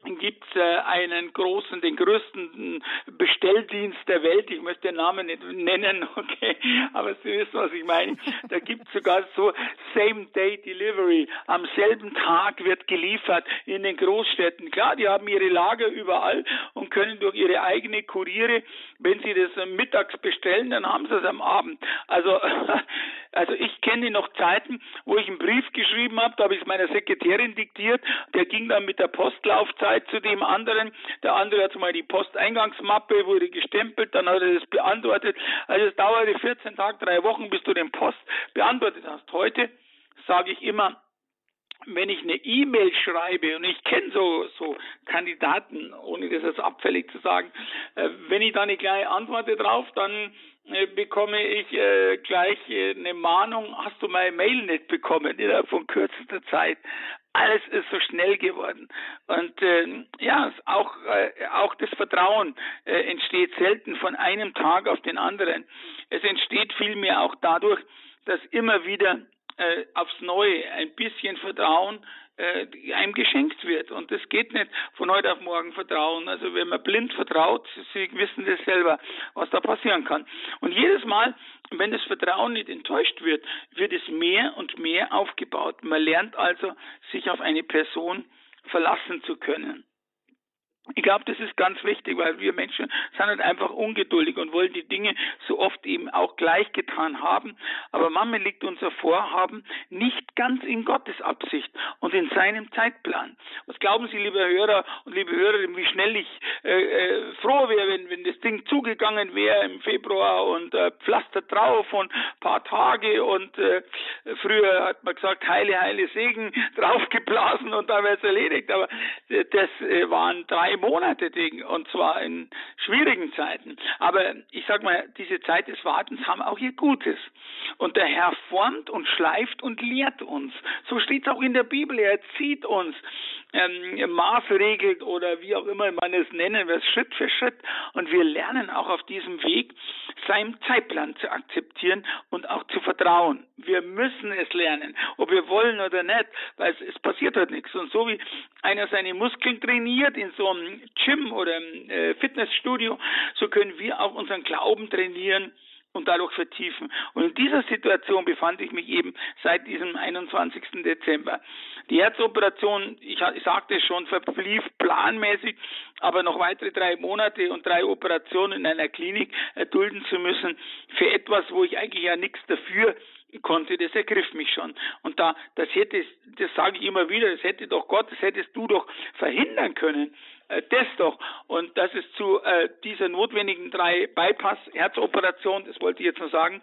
gibt es äh, einen großen, den größten Bestelldienst der Welt. Ich möchte den Namen nicht nennen, *laughs* okay, aber Sie wissen, was ich meine. Da gibt es sogar so Same-Day-Delivery. Am selben Tag wird geliefert in den Großstädten. Klar, die haben ihre Lager überall und können durch ihre eigene Kuriere, wenn sie das mittags bestellen, dann haben sie es am Abend. Also, *laughs* also ich kenne noch Zeiten, wo ich einen Brief geschrieben habe, da habe ich es meiner Sekretärin diktiert, der ging dann mit der Postlaufzeit Zeit zu dem anderen. Der andere hat mal die Posteingangsmappe, wurde gestempelt, dann hat er das beantwortet. Also es dauerte 14 Tage, drei Wochen, bis du den Post beantwortet hast. Heute sage ich immer, wenn ich eine E-Mail schreibe und ich kenne so so Kandidaten, ohne das jetzt abfällig zu sagen, äh, wenn ich da eine kleine Antwort drauf, dann bekomme ich äh, gleich äh, eine Mahnung, hast du meine Mail nicht bekommen innerhalb von kürzester Zeit alles ist so schnell geworden. Und äh, ja, auch, äh, auch das Vertrauen äh, entsteht selten von einem Tag auf den anderen. Es entsteht vielmehr auch dadurch, dass immer wieder äh, aufs Neue ein bisschen Vertrauen äh, einem geschenkt wird. Und das geht nicht von heute auf morgen vertrauen. Also wenn man blind vertraut, Sie wissen das selber, was da passieren kann. Und jedes Mal, wenn das Vertrauen nicht enttäuscht wird, wird es mehr und mehr aufgebaut. Man lernt also, sich auf eine Person verlassen zu können. Ich glaube, das ist ganz wichtig, weil wir Menschen sind halt einfach ungeduldig und wollen die Dinge so oft eben auch gleich getan haben. Aber manchmal liegt unser Vorhaben nicht ganz in Gottes Absicht und in seinem Zeitplan. Was glauben Sie, liebe Hörer und liebe Hörerinnen, wie schnell ich äh, äh, froh wäre, wenn, wenn das Ding zugegangen wäre im Februar und äh, Pflaster drauf und paar Tage und äh, früher hat man gesagt, heile, heile Segen *laughs* draufgeblasen und dann wäre es erledigt. Aber äh, das äh, waren drei Monate Ding und zwar in schwierigen Zeiten. Aber ich sag mal, diese Zeit des Wartens haben auch ihr Gutes. Und der Herr formt und schleift und lehrt uns. So steht es auch in der Bibel. Er zieht uns, ähm, maßregelt oder wie auch immer man es nennen will, Schritt für Schritt. Und wir lernen auch auf diesem Weg, seinen Zeitplan zu akzeptieren und auch zu vertrauen. Wir müssen es lernen, ob wir wollen oder nicht, weil es, es passiert halt nichts. Und so wie einer seine Muskeln trainiert in so einem Gym oder im äh, Fitnessstudio, so können wir auch unseren Glauben trainieren und dadurch vertiefen. Und in dieser Situation befand ich mich eben seit diesem 21. Dezember. Die Herzoperation, ich, sagte es schon, verblief planmäßig, aber noch weitere drei Monate und drei Operationen in einer Klinik erdulden zu müssen für etwas, wo ich eigentlich ja nichts dafür konnte, das ergriff mich schon. Und da, das hätte, das sage ich immer wieder, das hätte doch Gott, das hättest du doch verhindern können. Äh, das doch. Und dass es zu äh, dieser notwendigen drei Bypass-Herzoperation, das wollte ich jetzt noch sagen,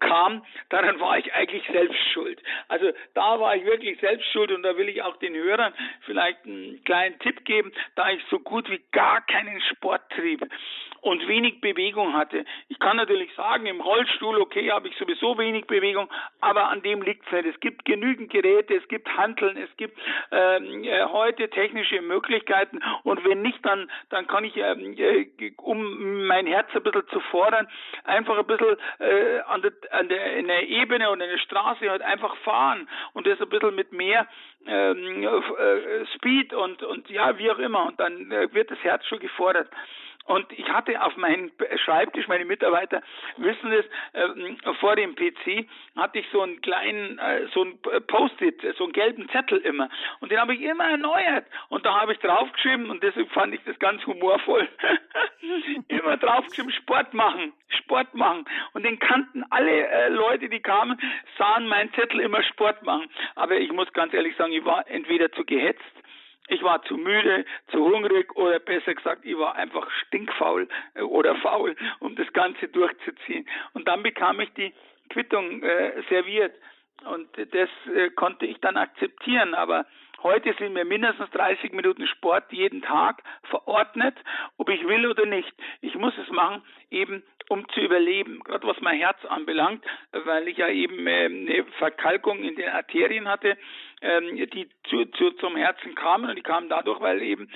kam, daran war ich eigentlich selbst schuld. Also da war ich wirklich selbst schuld und da will ich auch den Hörern vielleicht einen kleinen Tipp geben, da ich so gut wie gar keinen Sport trieb und wenig Bewegung hatte. Ich kann natürlich sagen, im Rollstuhl, okay, habe ich sowieso wenig Bewegung, aber an dem liegt es nicht. Es gibt genügend Geräte, es gibt Handeln, es gibt ähm, äh, heute technische Möglichkeiten und wenn nicht, dann, dann kann ich, ähm, äh, um mein Herz ein bisschen zu fordern, einfach ein bisschen äh, an der, an der, in der Ebene und in der Straße halt einfach fahren und das ein bisschen mit mehr ähm, äh, Speed und, und ja, wie auch immer und dann äh, wird das Herz schon gefordert. Und ich hatte auf meinem Schreibtisch, meine Mitarbeiter wissen es, äh, vor dem PC hatte ich so einen kleinen, äh, so einen Post-it, so einen gelben Zettel immer. Und den habe ich immer erneuert. Und da habe ich draufgeschrieben, und deswegen fand ich das ganz humorvoll, *laughs* immer draufgeschrieben, Sport machen, Sport machen. Und den kannten alle äh, Leute, die kamen, sahen meinen Zettel immer Sport machen. Aber ich muss ganz ehrlich sagen, ich war entweder zu gehetzt, ich war zu müde, zu hungrig oder besser gesagt, ich war einfach stinkfaul äh, oder faul, um das Ganze durchzuziehen. Und dann bekam ich die Quittung äh, serviert und das äh, konnte ich dann akzeptieren. Aber Heute sind mir mindestens 30 Minuten Sport jeden Tag verordnet, ob ich will oder nicht. Ich muss es machen, eben um zu überleben, gerade was mein Herz anbelangt, weil ich ja eben äh, eine Verkalkung in den Arterien hatte ähm, die zu, zu, zum Herzen kamen und die kamen dadurch, weil eben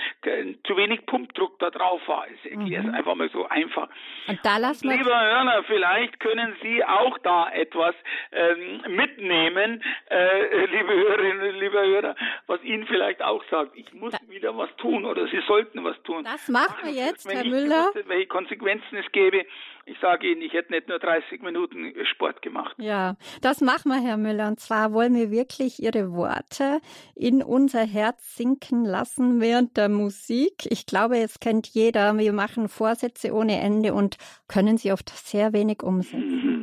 zu wenig Pumpdruck da drauf war. Ich erkläre mhm. es einfach mal so einfach. Und da lassen wir Lieber Hörner, vielleicht können Sie auch da etwas ähm, mitnehmen, äh, liebe Hörerinnen, lieber Hörer, was Ihnen vielleicht auch sagt, ich muss da wieder was tun oder Sie sollten was tun. Das machen wir jetzt, Herr Müller. Wusste, welche Konsequenzen es gäbe, ich sage Ihnen, ich hätte nicht nur 30 Minuten Sport gemacht. Ja, das machen wir, Herr Müller. Und zwar wollen wir wirklich Ihre Worte in unser Herz sinken lassen während der Musik. Ich glaube, es kennt jeder. Wir machen Vorsätze ohne Ende und können sie oft sehr wenig umsetzen. Mhm.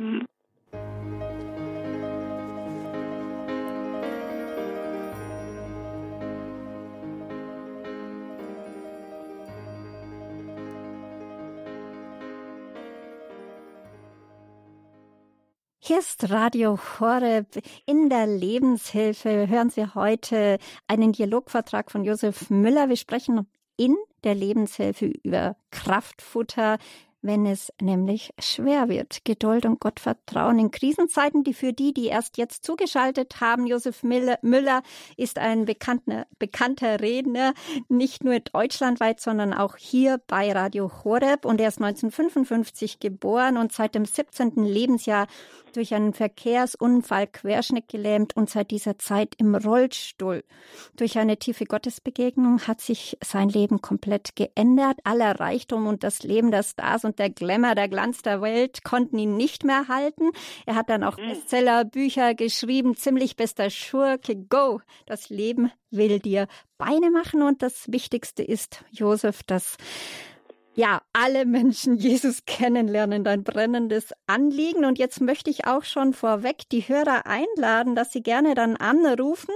Hier ist Radio Horeb in der Lebenshilfe. Hören Sie heute einen Dialogvertrag von Josef Müller. Wir sprechen in der Lebenshilfe über Kraftfutter, wenn es nämlich schwer wird. Geduld und Gottvertrauen in Krisenzeiten, die für die, die erst jetzt zugeschaltet haben, Josef Müller ist ein bekannter, bekannter Redner, nicht nur deutschlandweit, sondern auch hier bei Radio Horeb. Und er ist 1955 geboren und seit dem 17. Lebensjahr durch einen Verkehrsunfall querschnittgelähmt und seit dieser Zeit im Rollstuhl. Durch eine tiefe Gottesbegegnung hat sich sein Leben komplett geändert. Aller Reichtum und das Leben der Stars und der Glamour, der Glanz der Welt konnten ihn nicht mehr halten. Er hat dann auch mhm. Bestsellerbücher geschrieben, ziemlich bester Schurke, go! Das Leben will dir Beine machen und das Wichtigste ist, Josef, dass ja, alle Menschen *laughs* Jesus kennenlernen, dein brennendes Anliegen. Und jetzt möchte ich auch schon vorweg die Hörer einladen, dass sie gerne dann anrufen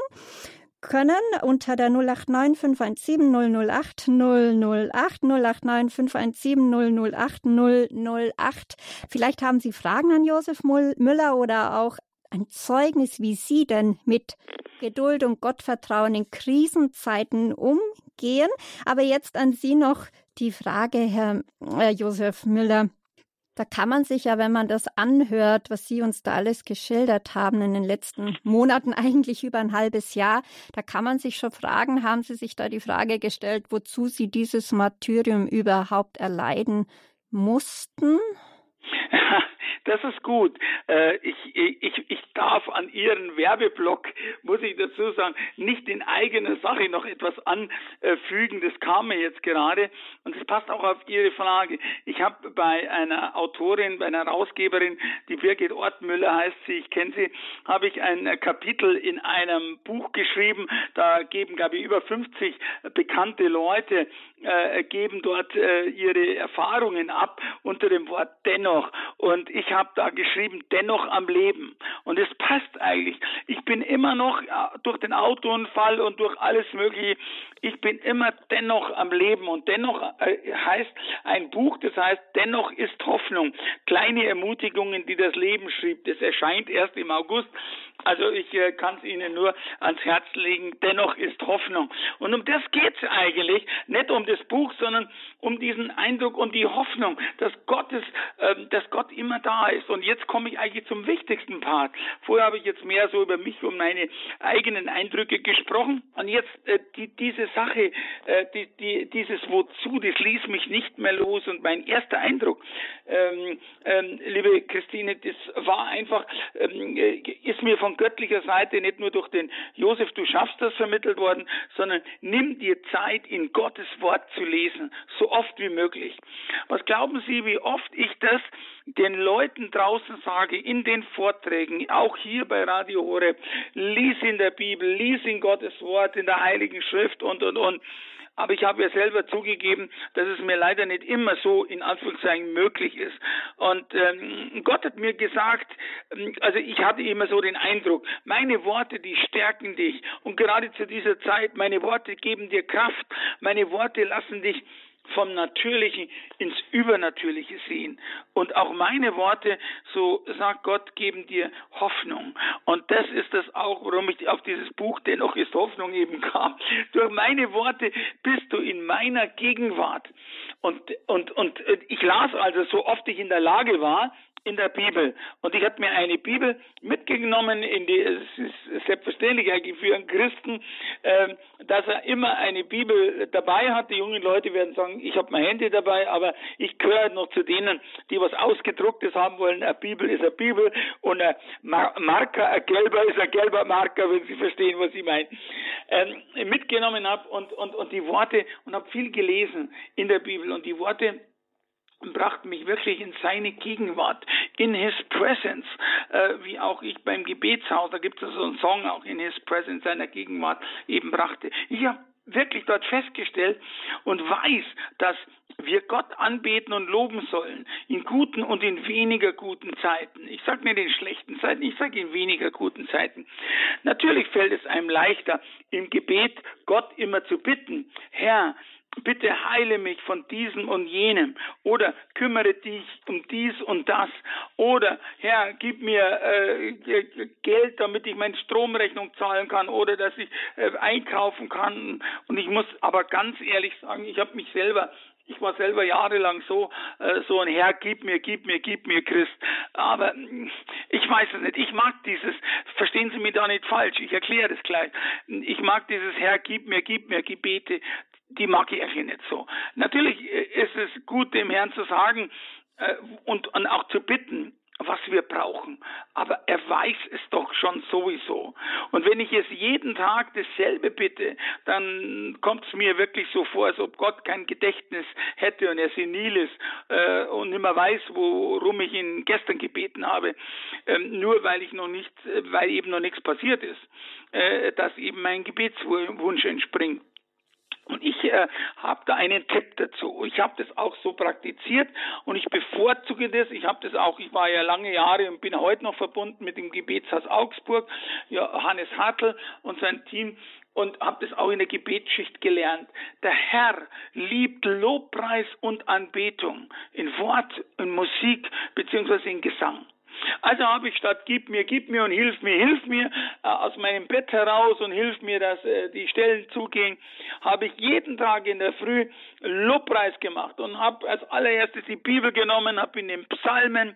können unter der 089 517 008 008 089 517 008 008. Vielleicht haben Sie Fragen an Josef Müller oder auch ein Zeugnis, wie Sie denn mit Geduld und Gottvertrauen in Krisenzeiten umgehen. Aber jetzt an Sie noch die Frage, Herr äh, Josef Müller. Da kann man sich ja, wenn man das anhört, was Sie uns da alles geschildert haben in den letzten Monaten, *laughs* eigentlich über ein halbes Jahr, da kann man sich schon fragen, haben Sie sich da die Frage gestellt, wozu Sie dieses Martyrium überhaupt erleiden mussten? *laughs* Das ist gut. Äh, ich, ich, ich darf an Ihren Werbeblock, muss ich dazu sagen, nicht in eigener Sache noch etwas anfügen. Das kam mir jetzt gerade und es passt auch auf Ihre Frage. Ich habe bei einer Autorin, bei einer Herausgeberin, die Birgit Ortmüller heißt sie, ich kenne sie, habe ich ein Kapitel in einem Buch geschrieben. Da geben, glaube ich, über 50 bekannte Leute äh, geben dort äh, ihre Erfahrungen ab unter dem Wort dennoch. Und ich habe da geschrieben, dennoch am Leben. Und es passt eigentlich. Ich bin immer noch äh, durch den Autounfall und durch alles Mögliche, ich bin immer dennoch am Leben. Und dennoch äh, heißt ein Buch, das heißt, dennoch ist Hoffnung. Kleine Ermutigungen, die das Leben schrieb. Das erscheint erst im August. Also ich äh, kann es Ihnen nur ans Herz legen. Dennoch ist Hoffnung. Und um das geht es eigentlich. Nicht um das Buch, sondern um diesen Eindruck und die Hoffnung, dass Gottes, äh, dass Gott immer da ist. Und jetzt komme ich eigentlich zum wichtigsten Part. Vorher habe ich jetzt mehr so über mich und meine eigenen Eindrücke gesprochen. Und jetzt äh, die, diese Sache, äh, die, die, dieses Wozu, das ließ mich nicht mehr los. Und mein erster Eindruck, ähm, ähm, liebe Christine, das war einfach, ähm, äh, ist mir von göttlicher Seite nicht nur durch den Josef, du schaffst das vermittelt worden, sondern nimm dir Zeit, in Gottes Wort zu lesen, so oft wie möglich. Was glauben Sie, wie oft ich das den Leuten draußen sage, in den Vorträgen, auch hier bei Radio Horeb, lies in der Bibel, lies in Gottes Wort, in der Heiligen Schrift und, und, und. Aber ich habe ja selber zugegeben, dass es mir leider nicht immer so in Anführungszeichen möglich ist. Und ähm, Gott hat mir gesagt, ähm, also ich hatte immer so den Eindruck, meine Worte, die stärken dich. Und gerade zu dieser Zeit, meine Worte geben dir Kraft. Meine Worte lassen dich vom Natürlichen ins Übernatürliche sehen. Und auch meine Worte, so sagt Gott, geben dir Hoffnung. Und das ist das auch, warum ich auf dieses Buch Dennoch ist Hoffnung eben kam. Durch meine Worte bist du in meiner Gegenwart. Und, und, und ich las also so oft ich in der Lage war, in der Bibel. Und ich habe mir eine Bibel mitgenommen, in die, es ist selbstverständlich eigentlich für einen Christen, äh, dass er immer eine Bibel dabei hat. Die jungen Leute werden sagen, ich habe mein Handy dabei, aber ich gehöre noch zu denen, die was Ausgedrucktes haben wollen. Eine Bibel ist eine Bibel und ein Marker, ein gelber ist ein gelber Marker, wenn Sie verstehen, was ich meine. Ähm, mitgenommen habe und, und, und die Worte und habe viel gelesen in der Bibel und die Worte und brachte mich wirklich in seine Gegenwart, in his presence, äh, wie auch ich beim Gebetshaus, da gibt es so einen Song auch in his presence, seiner Gegenwart eben brachte. Ich habe wirklich dort festgestellt und weiß, dass wir Gott anbeten und loben sollen, in guten und in weniger guten Zeiten. Ich sage nicht in schlechten Zeiten, ich sage in weniger guten Zeiten. Natürlich fällt es einem leichter, im Gebet Gott immer zu bitten, Herr, bitte heile mich von diesem und jenem oder kümmere dich um dies und das oder Herr, gib mir äh, Geld, damit ich meine Stromrechnung zahlen kann oder dass ich äh, einkaufen kann und ich muss aber ganz ehrlich sagen, ich habe mich selber ich war selber jahrelang so, äh, so ein Herr, gib mir, gib mir, gib mir Christ. Aber ich weiß es nicht. Ich mag dieses, verstehen Sie mich da nicht falsch, ich erkläre das gleich. Ich mag dieses Herr, gib mir, gib mir Gebete die mag ich eigentlich nicht so. Natürlich äh, ist es gut, dem Herrn zu sagen äh, und, und auch zu bitten, was wir brauchen. Aber er weiß es doch schon sowieso. Und wenn ich es jeden Tag dasselbe bitte, dann kommt es mir wirklich so vor, als ob Gott kein Gedächtnis hätte und er senil ist äh, und mehr weiß, worum ich ihn gestern gebeten habe. Ähm, nur weil ich noch nicht, äh, weil eben noch nichts passiert ist, äh, dass eben mein Gebetswunsch entspringt. Und ich äh, habe da einen Tipp dazu. Ich habe das auch so praktiziert und ich bevorzuge das. Ich habe das auch, ich war ja lange Jahre und bin heute noch verbunden mit dem Gebetshaus Augsburg, Johannes Hartl und sein Team und habe das auch in der Gebetsschicht gelernt. Der Herr liebt Lobpreis und Anbetung in Wort, in Musik beziehungsweise in Gesang. Also habe ich statt gib mir, gib mir und hilf mir, hilf mir äh, aus meinem Bett heraus und hilf mir, dass äh, die Stellen zugehen, habe ich jeden Tag in der Früh Lobpreis gemacht und habe als allererstes die Bibel genommen, habe in den Psalmen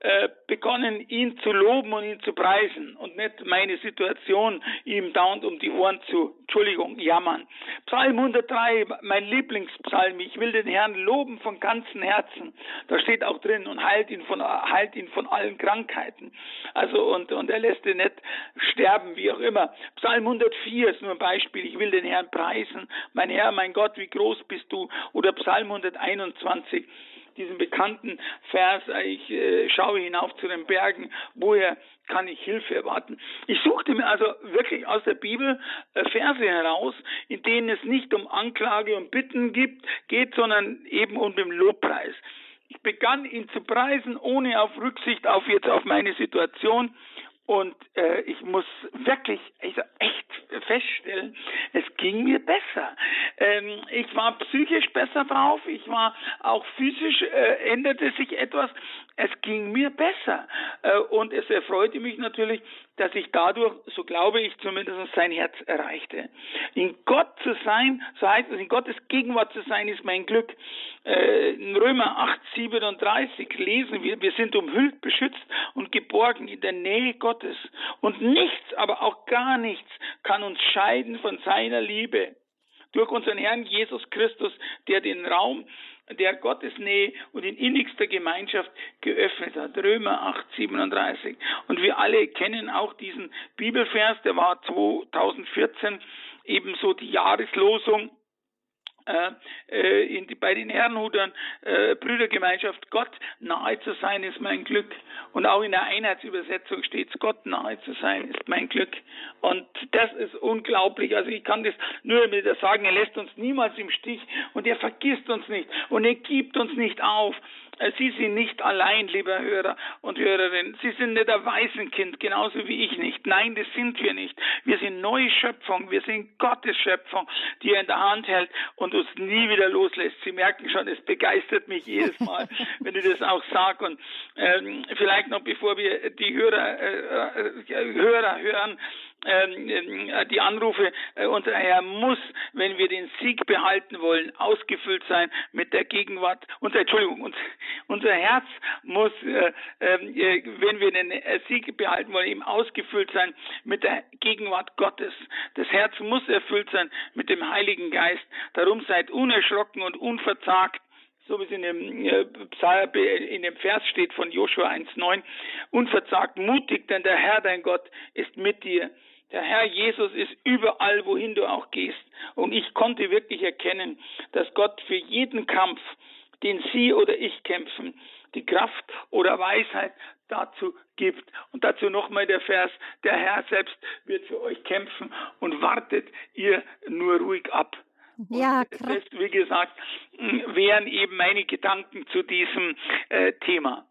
äh, begonnen, ihn zu loben und ihn zu preisen und nicht meine Situation ihm dauernd um die Ohren zu, Entschuldigung, jammern. Psalm 103, mein Lieblingspsalm, ich will den Herrn loben von ganzem Herzen. Da steht auch drin und heilt ihn von, heilt ihn von allen Krankheiten. Also, und, und er lässt ihn nicht sterben, wie auch immer. Psalm 104 ist nur ein Beispiel, ich will den Herrn preisen. Mein Herr, mein Gott, wie groß bist du? Oder Psalm 121, diesen bekannten Vers, ich äh, schaue hinauf zu den Bergen, woher kann ich Hilfe erwarten. Ich suchte mir also wirklich aus der Bibel äh, Verse heraus, in denen es nicht um Anklage und Bitten gibt, geht, sondern eben um den Lobpreis. Ich begann ihn zu preisen, ohne auf Rücksicht auf jetzt auf meine Situation und äh, ich muss wirklich also echt feststellen, es ging mir besser. Ähm, ich war psychisch besser drauf, ich war auch physisch, äh, änderte sich etwas. Es ging mir besser. Äh, und es erfreute mich natürlich, dass ich dadurch, so glaube ich zumindest, sein Herz erreichte. In Gott zu sein, so heißt es, in Gottes Gegenwart zu sein, ist mein Glück. Äh, in Römer 8, 37 lesen wir, wir sind umhüllt, beschützt und geborgen in der Nähe Gottes. Und nichts, aber auch gar nichts kann uns scheiden von seiner Liebe. Durch unseren Herrn Jesus Christus, der den Raum der Gottesnähe und in innigster Gemeinschaft geöffnet hat. Römer 8, 37. Und wir alle kennen auch diesen Bibelvers, der war 2014 ebenso die Jahreslosung in die, bei den Herrenhutern äh, Brüdergemeinschaft, Gott nahe zu sein ist mein Glück. Und auch in der Einheitsübersetzung steht es, Gott nahe zu sein ist mein Glück. Und das ist unglaublich. Also ich kann das nur wieder sagen, er lässt uns niemals im Stich und er vergisst uns nicht und er gibt uns nicht auf. Sie sind nicht allein, lieber Hörer und Hörerin. Sie sind nicht ein Waisenkind, genauso wie ich nicht. Nein, das sind wir nicht. Wir sind neue Schöpfung. Wir sind Gottes Schöpfung, die er in der Hand hält und uns nie wieder loslässt. Sie merken schon, es begeistert mich jedes Mal, *laughs* wenn ich das auch sage. Und ähm, vielleicht noch, bevor wir die Hörer, äh, äh Hörer hören, die Anrufe, äh, unser Herr muss, wenn wir den Sieg behalten wollen, ausgefüllt sein mit der Gegenwart, unser, Entschuldigung, unser, Herz muss, äh, ähm, äh, wenn wir den Sieg behalten wollen, eben ausgefüllt sein mit der Gegenwart Gottes. Das Herz muss erfüllt sein mit dem Heiligen Geist. Darum seid unerschrocken und unverzagt so wie es in dem, äh, in dem Vers steht von Joshua 1,9, unverzagt mutig, denn der Herr, dein Gott, ist mit dir. Der Herr Jesus ist überall, wohin du auch gehst. Und ich konnte wirklich erkennen, dass Gott für jeden Kampf, den Sie oder ich kämpfen, die Kraft oder Weisheit dazu gibt. Und dazu nochmal der Vers, der Herr selbst wird für euch kämpfen und wartet ihr nur ruhig ab. Ja, *laughs* krass. Das, wie gesagt, wären eben meine Gedanken zu diesem äh, Thema.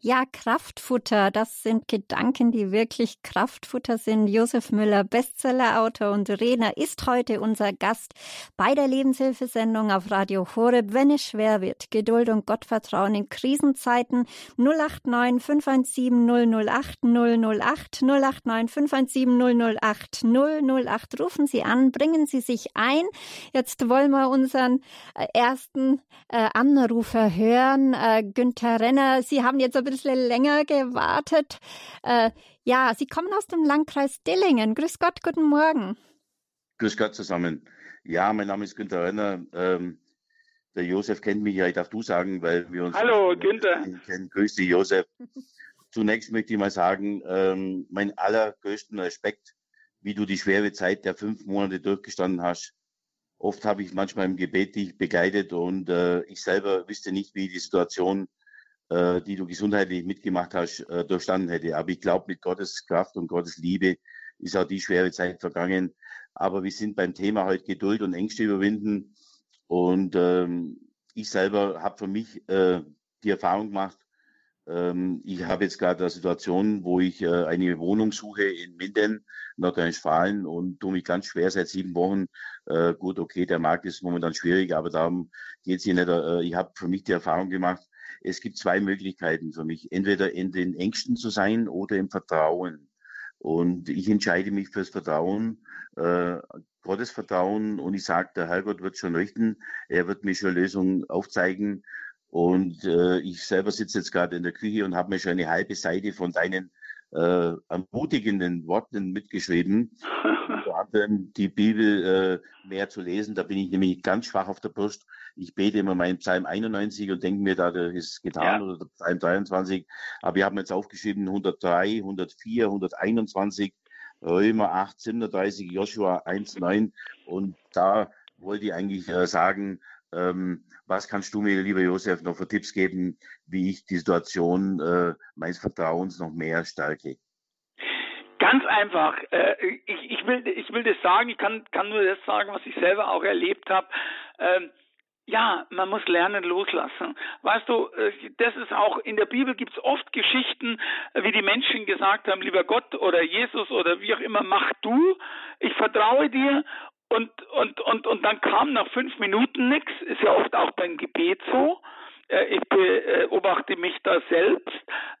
Ja, Kraftfutter, das sind Gedanken, die wirklich Kraftfutter sind. Josef Müller, Bestsellerautor und Redner, ist heute unser Gast bei der Lebenshilfesendung auf Radio Horeb. Wenn es schwer wird, Geduld und Gottvertrauen in Krisenzeiten 089 517 008 008 089 517 008 008. Rufen Sie an, bringen Sie sich ein. Jetzt wollen wir unseren äh, ersten äh, Anrufer hören. Äh, Günther Renner, Sie haben jetzt ein bisschen länger gewartet. Äh, ja, Sie kommen aus dem Landkreis Dillingen. Grüß Gott, guten Morgen. Grüß Gott zusammen. Ja, mein Name ist Günther Renner. Ähm, der Josef kennt mich ja, ich darf du sagen, weil wir uns Hallo, Günther. kennen. Grüß dich, Josef. *laughs* Zunächst möchte ich mal sagen, ähm, mein allergrößten Respekt, wie du die schwere Zeit der fünf Monate durchgestanden hast. Oft habe ich manchmal im Gebet dich begleitet und äh, ich selber wüsste nicht, wie die Situation äh, die du gesundheitlich mitgemacht hast, äh, durchstanden hätte. Aber ich glaube, mit Gottes Kraft und Gottes Liebe ist auch die schwere Zeit vergangen. Aber wir sind beim Thema heute Geduld und Ängste überwinden. Und ähm, ich selber habe für mich äh, die Erfahrung gemacht, ähm, ich habe jetzt gerade eine Situation, wo ich äh, eine Wohnung suche in Minden, Nordrhein-Westfalen und tue mich ganz schwer seit sieben Wochen. Äh, gut, okay, der Markt ist momentan schwierig, aber darum geht es hier nicht. Äh, ich habe für mich die Erfahrung gemacht, es gibt zwei Möglichkeiten für mich. Entweder in den Ängsten zu sein oder im Vertrauen. Und ich entscheide mich fürs Vertrauen, äh, Gottes Vertrauen. Und ich sage, der Herrgott wird schon richten. Er wird mir schon Lösungen aufzeigen. Und äh, ich selber sitze jetzt gerade in der Küche und habe mir schon eine halbe Seite von deinen äh, ermutigenden Worten mitgeschrieben. *laughs* Unter anderem die Bibel äh, mehr zu lesen. Da bin ich nämlich ganz schwach auf der Brust. Ich bete immer meinen Psalm 91 und denke mir, da ist getan, ja. oder Psalm 23. Aber wir haben jetzt aufgeschrieben 103, 104, 121, Römer 8, 37, Joshua 1, 9. Und da wollte ich eigentlich äh, sagen, ähm, was kannst du mir, lieber Josef, noch für Tipps geben, wie ich die Situation äh, meines Vertrauens noch mehr stärke? Ganz einfach. Äh, ich, ich, will, ich will das sagen, ich kann, kann nur das sagen, was ich selber auch erlebt habe. Ähm, ja, man muss lernen loslassen. Weißt du, äh, das ist auch, in der Bibel gibt es oft Geschichten, wie die Menschen gesagt haben, lieber Gott oder Jesus oder wie auch immer, mach du, ich vertraue dir und, und, und, und dann kam nach fünf Minuten nichts, ist ja oft auch beim Gebet so. Äh, ich beobachte mich da selbst,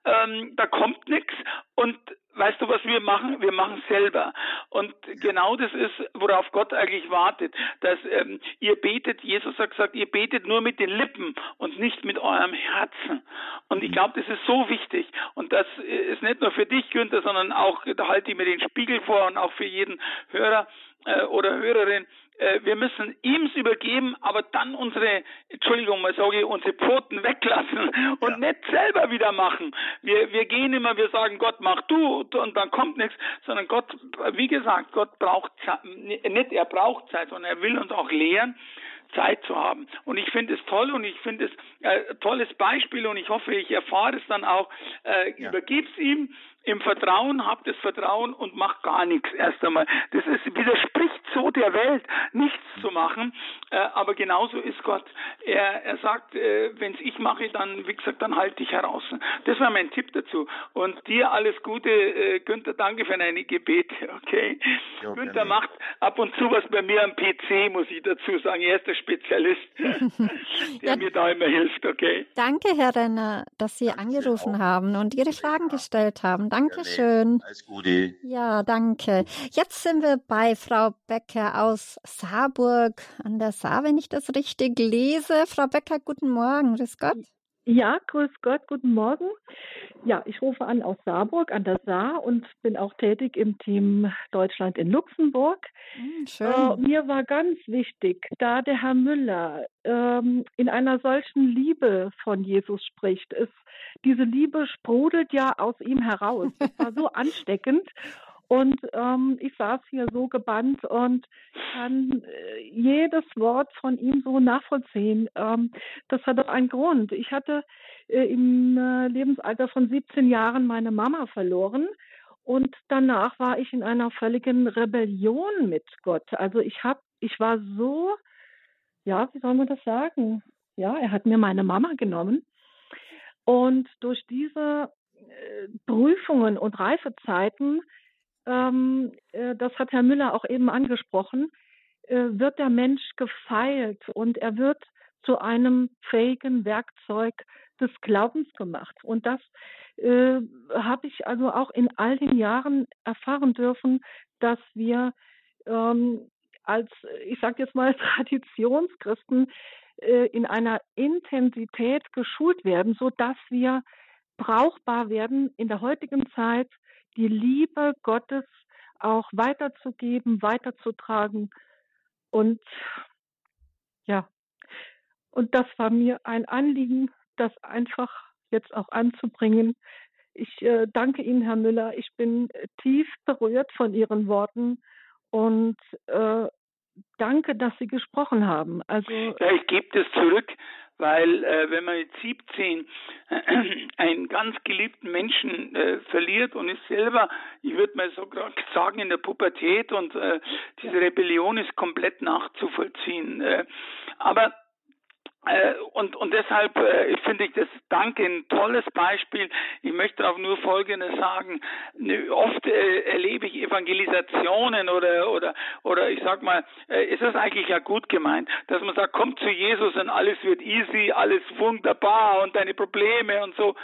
ähm, da kommt nichts und weißt du, was wir machen? Wir machen selber. Und genau das ist, worauf Gott eigentlich wartet, dass ähm, ihr betet, Jesus hat gesagt, ihr betet nur mit den Lippen und nicht mit eurem Herzen. Und ich glaube, das ist so wichtig. Und das ist nicht nur für dich, Günther, sondern auch, da halte ich mir den Spiegel vor und auch für jeden Hörer äh, oder Hörerin, äh, wir müssen ihm's übergeben, aber dann unsere, Entschuldigung, mal sage ich, unsere Pfoten weglassen *laughs* und ja. nicht selber wieder machen. Wir, wir gehen immer, wir sagen, Gott mach du und dann kommt nichts, sondern Gott, wie gesagt, Gott braucht nicht, er braucht Zeit, sondern er will uns auch lehren, Zeit zu haben. Und ich finde es toll und ich finde es äh, tolles Beispiel und ich hoffe, ich erfahre es dann auch, äh, ja. übergib's ihm, im Vertrauen, hab das Vertrauen und mach gar nichts erst einmal. Das ist, widerspricht so der Welt, nichts zu machen, äh, aber genauso ist Gott. Er, er sagt, äh, wenn es ich mache, dann, wie gesagt, dann halte ich heraus. Das war mein Tipp dazu. Und dir alles Gute, äh, Günther, danke für deine Gebete, *laughs* okay? Ja, Günther macht ab und zu was bei mir am PC, muss ich dazu sagen. Er ist der Spezialist, *laughs* der ja, mir da immer hilft, okay? Danke, Herr Renner, dass Sie danke angerufen haben und Ihre Fragen gestellt haben. Dankeschön. Alles Gute. Ja, danke. Jetzt sind wir bei Frau Becker aus Saarburg an der Saar, wenn ich das richtig lese. Frau Becker, guten Morgen. Grüß Gott. Ja, grüß Gott, guten Morgen. Ja, ich rufe an aus Saarburg an der Saar und bin auch tätig im Team Deutschland in Luxemburg. Hm, schön. Äh, mir war ganz wichtig, da der Herr Müller ähm, in einer solchen Liebe von Jesus spricht, ist, diese Liebe sprudelt ja aus ihm heraus. Das war so *laughs* ansteckend. Und ähm, ich saß hier so gebannt und kann äh, jedes Wort von ihm so nachvollziehen. Ähm, das hat doch einen Grund. Ich hatte äh, im äh, Lebensalter von 17 Jahren meine Mama verloren. Und danach war ich in einer völligen Rebellion mit Gott. Also ich habe, ich war so, ja, wie soll man das sagen? Ja, er hat mir meine Mama genommen. Und durch diese äh, Prüfungen und Reifezeiten ähm, äh, das hat Herr Müller auch eben angesprochen, äh, wird der Mensch gefeilt und er wird zu einem fähigen Werkzeug des Glaubens gemacht. Und das äh, habe ich also auch in all den Jahren erfahren dürfen, dass wir ähm, als, ich sage jetzt mal, *laughs* Traditionschristen äh, in einer Intensität geschult werden, so dass wir brauchbar werden in der heutigen Zeit die Liebe Gottes auch weiterzugeben, weiterzutragen. Und ja, und das war mir ein Anliegen, das einfach jetzt auch anzubringen. Ich äh, danke Ihnen, Herr Müller. Ich bin tief berührt von Ihren Worten und äh, danke, dass Sie gesprochen haben. Also ja, ich gebe das zurück weil äh, wenn man mit 17 äh, *clears throat* einen ganz geliebten Menschen äh, verliert und ist selber, ich würde mal so sagen, in der Pubertät und äh, diese Rebellion ist komplett nachzuvollziehen. Äh, aber und, und deshalb äh, finde ich das Danke ein tolles Beispiel. Ich möchte auch nur Folgendes sagen. Oft äh, erlebe ich Evangelisationen oder, oder, oder ich sag mal, äh, ist das eigentlich ja gut gemeint, dass man sagt, komm zu Jesus und alles wird easy, alles wunderbar und deine Probleme und so.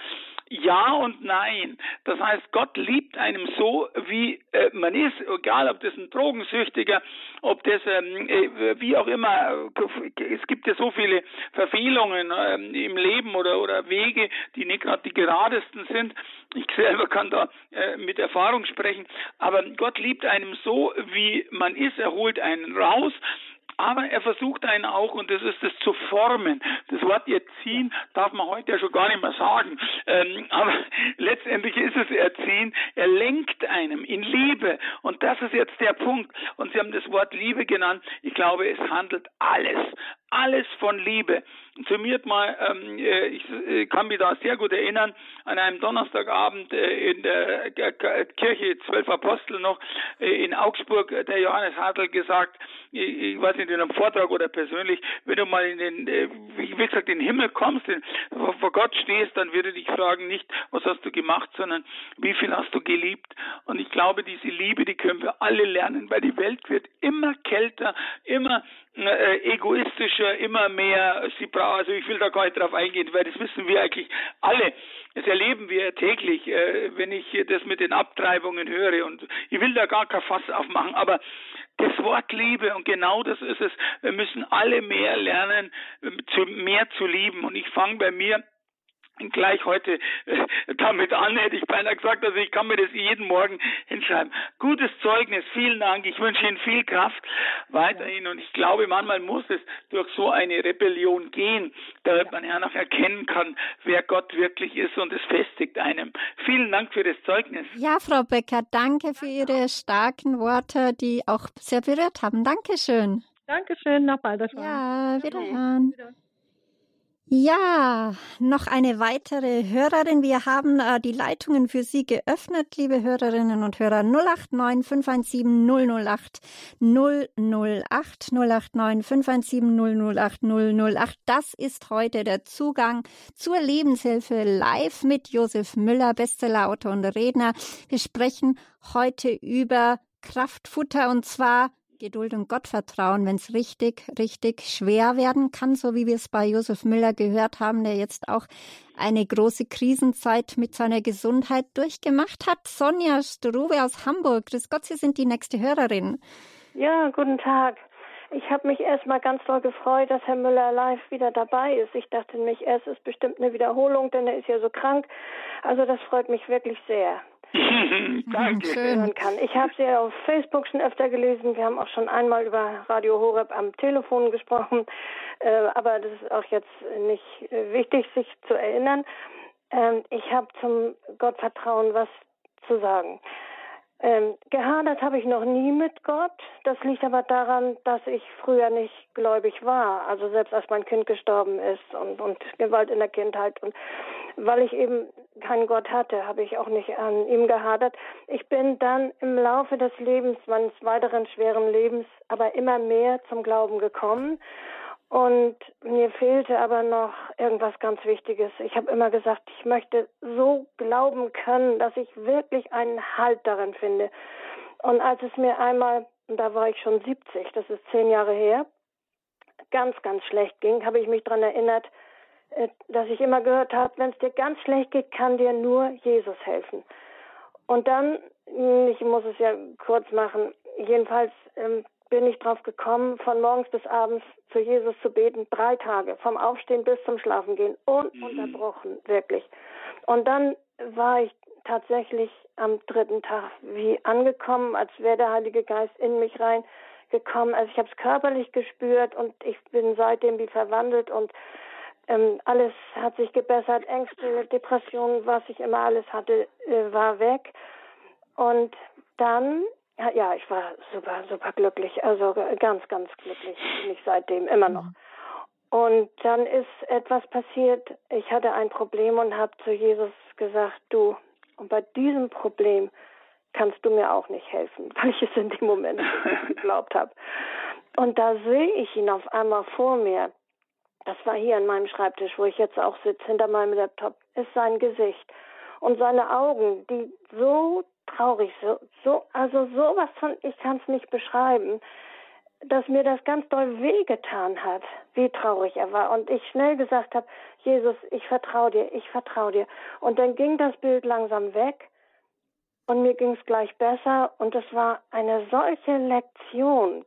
Ja und nein. Das heißt, Gott liebt einem so, wie äh, man ist, egal ob das ein Drogensüchtiger, ob das ähm, äh, wie auch immer. Es gibt ja so viele Verfehlungen ähm, im Leben oder, oder Wege, die nicht gerade die geradesten sind. Ich selber kann da äh, mit Erfahrung sprechen. Aber Gott liebt einem so, wie man ist. Er holt einen raus aber er versucht einen auch, und das ist das zu formen. Das Wort erziehen darf man heute ja schon gar nicht mehr sagen. Ähm, aber *laughs* letztendlich ist es erziehen. Er lenkt einem in Liebe. Und das ist jetzt der Punkt. Und Sie haben das Wort Liebe genannt. Ich glaube, es handelt alles, alles von Liebe. Zu mir hat mal, ähm, äh, ich äh, kann mich da sehr gut erinnern, an einem Donnerstagabend äh, in der Kirche Zwölf Apostel noch äh, in Augsburg, der Johannes Hartl gesagt, ich, ich, weiß nicht, in einem Vortrag oder persönlich, wenn du mal in den, wie gesagt, in den Himmel kommst, in, vor Gott stehst, dann würde dich fragen, nicht, was hast du gemacht, sondern wie viel hast du geliebt. Und ich glaube, diese Liebe, die können wir alle lernen, weil die Welt wird immer kälter, immer äh, egoistischer, immer mehr, sie brauchen, also ich will da gar nicht drauf eingehen, weil das wissen wir eigentlich alle. Das erleben wir täglich, äh, wenn ich das mit den Abtreibungen höre und ich will da gar kein Fass aufmachen, aber das Wort Liebe und genau das ist es. Wir müssen alle mehr lernen, zu, mehr zu lieben und ich fange bei mir gleich heute äh, damit an, hätte ich beinahe gesagt, also ich kann mir das jeden Morgen hinschreiben. Gutes Zeugnis, vielen Dank, ich wünsche Ihnen viel Kraft weiterhin und ich glaube, manchmal muss es durch so eine Rebellion gehen, damit man ja noch erkennen kann, wer Gott wirklich ist und es festigt einem. Vielen Dank für das Zeugnis. Ja, Frau Becker, danke für Ihre starken Worte, die auch sehr berührt haben. Dankeschön. Dankeschön, nach bald. Ja, wiederhören. wiederhören. Ja, noch eine weitere Hörerin. Wir haben äh, die Leitungen für Sie geöffnet, liebe Hörerinnen und Hörer. 089 517 008 008 089 517 008 008. Das ist heute der Zugang zur Lebenshilfe live mit Josef Müller, Bestsellerautor und Redner. Wir sprechen heute über Kraftfutter und zwar Geduld und Gottvertrauen, wenn es richtig, richtig schwer werden kann, so wie wir es bei Josef Müller gehört haben, der jetzt auch eine große Krisenzeit mit seiner Gesundheit durchgemacht hat. Sonja Struve aus Hamburg. Grüß Gott, Sie sind die nächste Hörerin. Ja, guten Tag. Ich habe mich erstmal ganz doll gefreut, dass Herr Müller live wieder dabei ist. Ich dachte nämlich, es ist bestimmt eine Wiederholung, denn er ist ja so krank. Also das freut mich wirklich sehr. *laughs* Danke. Schön. Kann. Ich habe sie auf Facebook schon öfter gelesen. Wir haben auch schon einmal über Radio Horeb am Telefon gesprochen. Äh, aber das ist auch jetzt nicht äh, wichtig, sich zu erinnern. Ähm, ich habe zum Gottvertrauen was zu sagen. Ähm, gehadert habe ich noch nie mit Gott. Das liegt aber daran, dass ich früher nicht gläubig war. Also selbst als mein Kind gestorben ist und, und Gewalt in der Kindheit. Und weil ich eben keinen Gott hatte, habe ich auch nicht an ihm gehadert. Ich bin dann im Laufe des Lebens, meines weiteren schweren Lebens, aber immer mehr zum Glauben gekommen. Und mir fehlte aber noch irgendwas ganz Wichtiges. Ich habe immer gesagt, ich möchte so glauben können, dass ich wirklich einen Halt darin finde. Und als es mir einmal, da war ich schon 70, das ist zehn Jahre her, ganz, ganz schlecht ging, habe ich mich daran erinnert, äh, dass ich immer gehört habe, wenn es dir ganz schlecht geht, kann dir nur Jesus helfen. Und dann, ich muss es ja kurz machen, jedenfalls ähm, bin ich drauf gekommen, von morgens bis abends zu Jesus zu beten, drei Tage, vom Aufstehen bis zum Schlafengehen, ununterbrochen, wirklich. Und dann war ich tatsächlich am dritten Tag wie angekommen, als wäre der Heilige Geist in mich reingekommen. Also ich habe es körperlich gespürt und ich bin seitdem wie verwandelt und ähm, alles hat sich gebessert. Ängste, Depressionen, was ich immer alles hatte, äh, war weg. Und dann ja, ich war super, super glücklich. Also ganz, ganz glücklich bin ich seitdem immer noch. Mhm. Und dann ist etwas passiert. Ich hatte ein Problem und habe zu Jesus gesagt, du, und bei diesem Problem kannst du mir auch nicht helfen, *laughs* weil ich es in dem Moment *laughs* geglaubt habe. Und da sehe ich ihn auf einmal vor mir. Das war hier an meinem Schreibtisch, wo ich jetzt auch sitze, hinter meinem Laptop, ist sein Gesicht und seine Augen, die so traurig, so, so also sowas von, ich kann es nicht beschreiben, dass mir das ganz doll wehgetan hat, wie traurig er war. Und ich schnell gesagt habe, Jesus, ich vertraue dir, ich vertraue dir. Und dann ging das Bild langsam weg und mir ging es gleich besser. Und es war eine solche Lektion,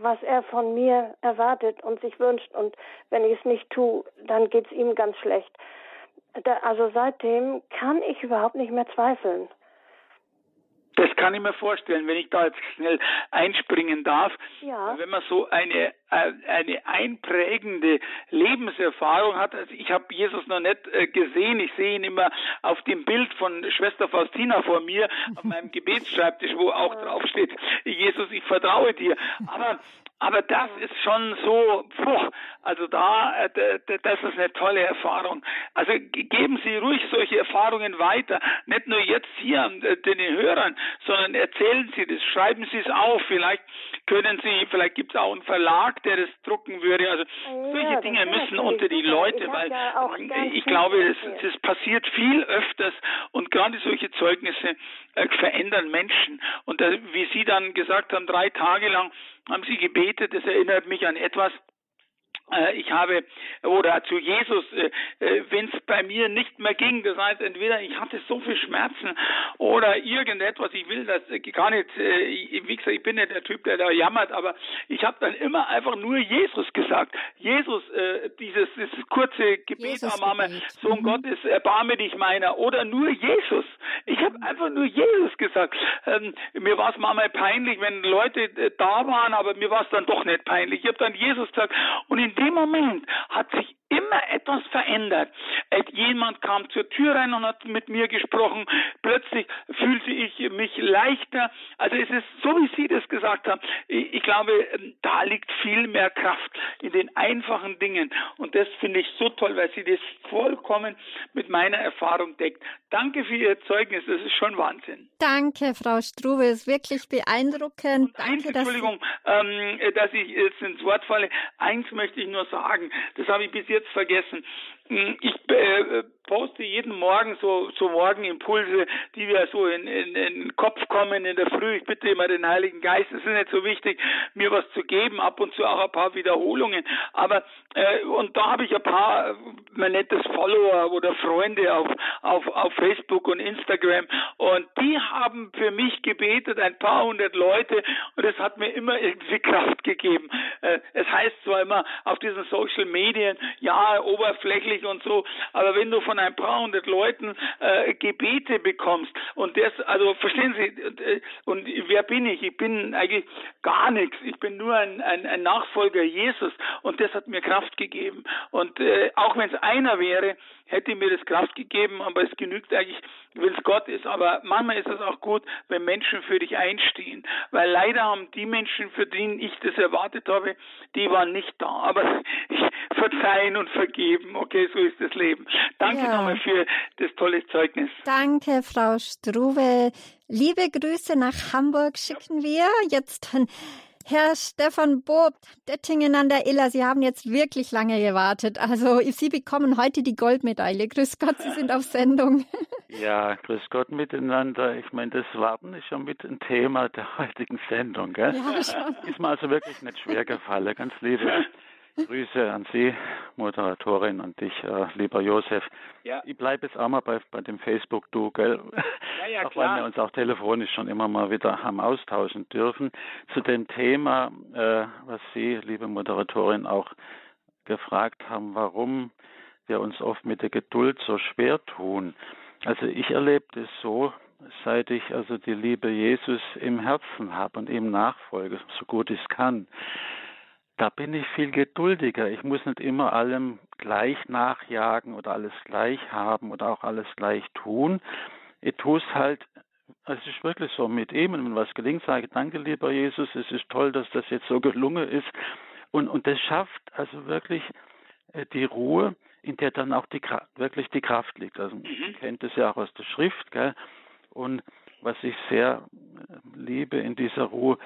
was er von mir erwartet und sich wünscht. Und wenn ich es nicht tue, dann geht es ihm ganz schlecht. Da, also seitdem kann ich überhaupt nicht mehr zweifeln. Das kann ich mir vorstellen, wenn ich da jetzt schnell einspringen darf. Ja. Wenn man so eine äh, eine einprägende Lebenserfahrung hat. Also ich habe Jesus noch nicht äh, gesehen. Ich sehe ihn immer auf dem Bild von Schwester Faustina vor mir auf meinem *laughs* Gebetsschreibtisch, wo auch drauf steht: Jesus, ich vertraue dir. Aber aber das ist schon so, puh, also da, äh, das ist eine tolle Erfahrung. Also geben Sie ruhig solche Erfahrungen weiter, nicht nur jetzt hier den Hörern, sondern erzählen Sie das, schreiben Sie es auf. Vielleicht können Sie, vielleicht gibt es auch einen Verlag, der das drucken würde. Also solche ja, Dinge müssen unter die Leute, ich weil ja ich glaube, es, es passiert viel öfters und gerade solche Zeugnisse äh, verändern Menschen. Und äh, wie Sie dann gesagt haben, drei Tage lang haben Sie gebetet, das erinnert mich an etwas, ich habe oder zu Jesus, äh, äh, wenn es bei mir nicht mehr ging, das heißt entweder ich hatte so viel Schmerzen oder irgendetwas, ich will das gar nicht, wie gesagt, ich bin nicht der Typ, der da jammert, aber ich habe dann immer einfach nur Jesus gesagt. Jesus, dieses, dieses kurze Gebet am Arme, Sohn mhm. Gottes, erbarme dich meiner oder nur Jesus. Ich habe einfach nur Jesus gesagt. Ähm, mir war es manchmal peinlich, wenn Leute da waren, aber mir war es dann doch nicht peinlich. Ich habe dann Jesus gesagt und in dem Moment hat sich immer etwas verändert. Jemand kam zur Tür rein und hat mit mir gesprochen. Plötzlich fühlte ich mich leichter. Also es ist so, wie Sie das gesagt haben. Ich glaube, ähm, da liegt viel mehr Kraft in den einfachen Dingen. Und das finde ich so toll, weil Sie das vollkommen mit meiner Erfahrung deckt. Danke für Ihr Zeugnis. Das ist schon Wahnsinn. Danke, Frau Strube. Es ist wirklich beeindruckend. Danke, eins, Entschuldigung, dass, ähm, dass ich jetzt ins Wort falle. Eins möchte ich nur sagen. Das habe ich bis jetzt vergessen. Hm, ich äh, poste jeden Morgen so, so Morgenimpulse, die mir so in, in, in den Kopf kommen in der Früh. Ich bitte immer den Heiligen Geist, es ist nicht so wichtig, mir was zu geben, ab und zu auch ein paar Wiederholungen. Aber äh, und da habe ich ein paar, man nennt das Follower oder Freunde auf, auf, auf Facebook und Instagram und die haben für mich gebetet, ein paar hundert Leute und es hat mir immer irgendwie Kraft gegeben. Äh, es heißt zwar immer auf diesen Social Medien, ja, oberflächlich und so, aber wenn du von von ein paar hundert Leuten äh, Gebete bekommst. Und das, also verstehen Sie, äh, und wer bin ich? Ich bin eigentlich gar nichts. Ich bin nur ein, ein, ein Nachfolger Jesus und das hat mir Kraft gegeben. Und äh, auch wenn es einer wäre, hätte mir das Kraft gegeben, aber es genügt eigentlich, es Gott ist. Aber manchmal ist es auch gut, wenn Menschen für dich einstehen. Weil leider haben die Menschen, für die ich das erwartet habe, die waren nicht da. Aber *laughs* ich verzeihen und vergeben. Okay, so ist das Leben. Danke ja. nochmal für das tolle Zeugnis. Danke, Frau Struve. Liebe Grüße nach Hamburg schicken wir. Jetzt Herr Stefan Bob, Dettingen an der Iller, Sie haben jetzt wirklich lange gewartet. Also Sie bekommen heute die Goldmedaille. Grüß Gott, Sie sind auf Sendung. *laughs* Ja, grüß Gott miteinander. Ich meine, das Warten ist schon mit ein Thema der heutigen Sendung. Gell? Ja, schon. Ist mir also wirklich nicht schwer gefallen. Ganz liebe Grüße an Sie, Moderatorin, und dich, äh, lieber Josef. Ja. Ich bleibe jetzt auch mal bei, bei dem Facebook-Du, gell? Ja, ja, auch klar. weil wir uns auch telefonisch schon immer mal wieder haben austauschen dürfen. Zu dem Thema, äh, was Sie, liebe Moderatorin, auch gefragt haben, warum wir uns oft mit der Geduld so schwer tun. Also ich erlebe das so, seit ich also die Liebe Jesus im Herzen habe und ihm nachfolge, so gut ich es kann da bin ich viel geduldiger. Ich muss nicht immer allem gleich nachjagen oder alles gleich haben oder auch alles gleich tun. Ich tue es halt, es ist wirklich so mit ihm. Und wenn was gelingt, sage ich, danke lieber Jesus, es ist toll, dass das jetzt so gelungen ist. Und, und das schafft also wirklich äh, die Ruhe, in der dann auch die, wirklich die Kraft liegt. Also man mhm. kennt es ja auch aus der Schrift, gell? Und was ich sehr äh, liebe in dieser Ruhe,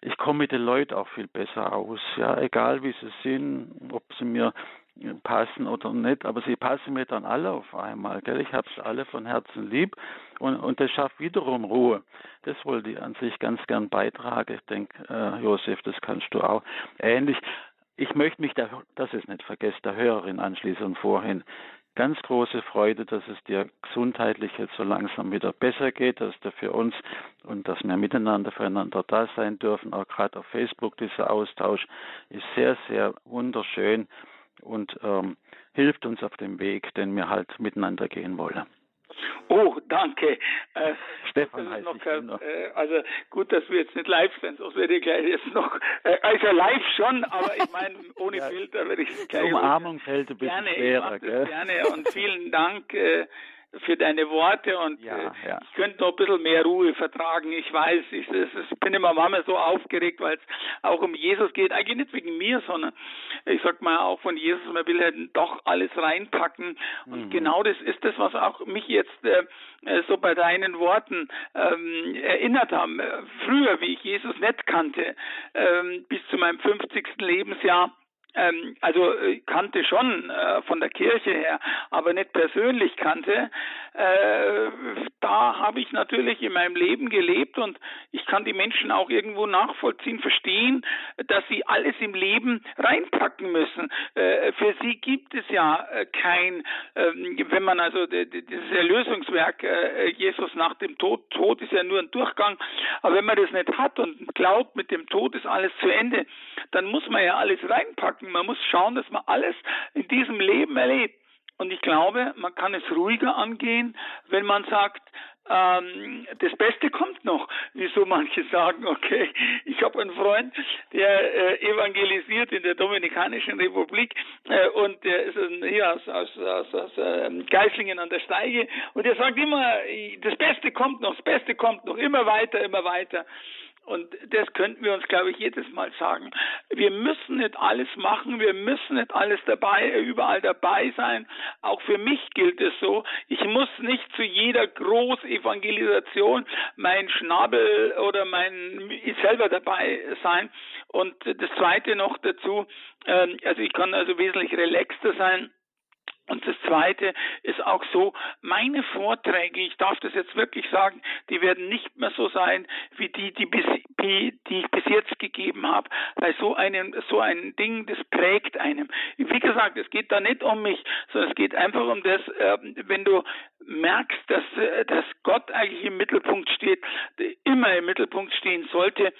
ich komme mit den Leuten auch viel besser aus. Ja, egal wie sie sind, ob sie mir passen oder nicht, aber sie passen mir dann alle auf einmal. Gell? Ich habe sie alle von Herzen lieb und, und das schafft wiederum Ruhe. Das wollte ich an sich ganz gern beitragen. Ich denke, äh, Josef, das kannst du auch. Ähnlich. Ich möchte mich, da, dass es nicht vergesst, der Hörerin anschließen vorhin ganz große Freude, dass es dir gesundheitlich jetzt so langsam wieder besser geht, dass du für uns und dass wir miteinander füreinander da sein dürfen. Auch gerade auf Facebook dieser Austausch ist sehr, sehr wunderschön und ähm, hilft uns auf dem Weg, den wir halt miteinander gehen wollen. Oh, danke. Äh, Stefan heißt noch, äh, Also gut, dass wir jetzt nicht live sind, sonst werde ich gleich jetzt noch, äh, also live schon, aber ich meine, ohne *laughs* ja, Filter werde ich gleich. Die Umarmung fällt ein bisschen gerne, schwerer. Ich gell? gerne und vielen Dank. Äh, für deine Worte und ja, äh, ja. ich könnte noch ein bisschen mehr Ruhe vertragen. Ich weiß, ich, ich bin immer manchmal so aufgeregt, weil es auch um Jesus geht. Eigentlich nicht wegen mir, sondern ich sag mal auch von Jesus, man will halt doch alles reinpacken. Und mhm. genau das ist das, was auch mich jetzt äh, äh so bei deinen Worten ähm, erinnert haben. Früher, wie ich Jesus nicht kannte, ähm, bis zu meinem 50. Lebensjahr, ähm, also äh, kannte schon äh, von der Kirche her, aber nicht persönlich kannte, äh, da habe ich natürlich in meinem Leben gelebt und ich kann die Menschen auch irgendwo nachvollziehen, verstehen, dass sie alles im Leben reinpacken müssen. Äh, für sie gibt es ja äh, kein, ähm, wenn man also dieses Erlösungswerk äh, Jesus nach dem Tod, Tod ist ja nur ein Durchgang, aber wenn man das nicht hat und glaubt, mit dem Tod ist alles zu Ende, dann muss man ja alles reinpacken denken. Man muss schauen, dass man alles in diesem Leben erlebt. Und ich glaube, man kann es ruhiger angehen, wenn man sagt, ähm, das Beste kommt noch, wie so manche sagen, okay, ich habe einen Freund, der äh, evangelisiert in der Dominikanischen Republik äh, und der ist ein, hier aus, aus, aus, aus äh, Geislingen an der Steige und der sagt immer, das Beste kommt noch, das Beste kommt noch, immer weiter, immer weiter. Und das könnten wir uns, glaube ich, jedes Mal sagen. Wir müssen nicht alles machen, wir müssen nicht alles dabei, überall dabei sein. Auch für mich gilt es so. Ich muss nicht zu jeder Großevangelisation mein Schnabel oder mein selber dabei sein. Und das Zweite noch dazu, ähm, also ich kann also wesentlich relaxter sein und das Zweite ist auch so, meine Vorträge, ich darf das jetzt wirklich sagen, die werden nicht mehr so sein wie die, die, bis, die ich bis jetzt gegeben habe. Weil so, einen, so ein Ding, das prägt einem. Wie gesagt, es geht da nicht um mich, sondern es geht einfach um das, äh, wenn du merkst, dass, äh, dass Gott eigentlich im Mittelpunkt steht, immer im Mittelpunkt stehen sollte,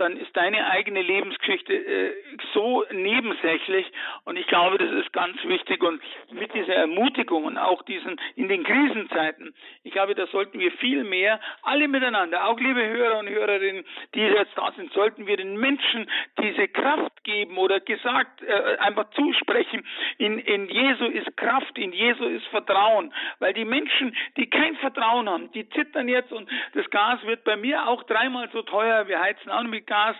dann ist deine eigene Lebensgeschichte äh, so nebensächlich. Und ich glaube, das ist ganz wichtig. Und mit dieser Ermutigung und auch diesen in den Krisenzeiten, ich glaube, da sollten wir viel mehr alle miteinander, auch liebe Hörer und Hörerinnen, die jetzt da sind, sollten wir den Menschen diese Kraft geben oder gesagt äh, einfach zusprechen, in, in Jesu ist Kraft, in Jesu ist Vertrauen, weil die Menschen, die kein Vertrauen haben, die zittern jetzt und das Gas wird bei mir auch dreimal so teuer, wir heizen auch mit Gas.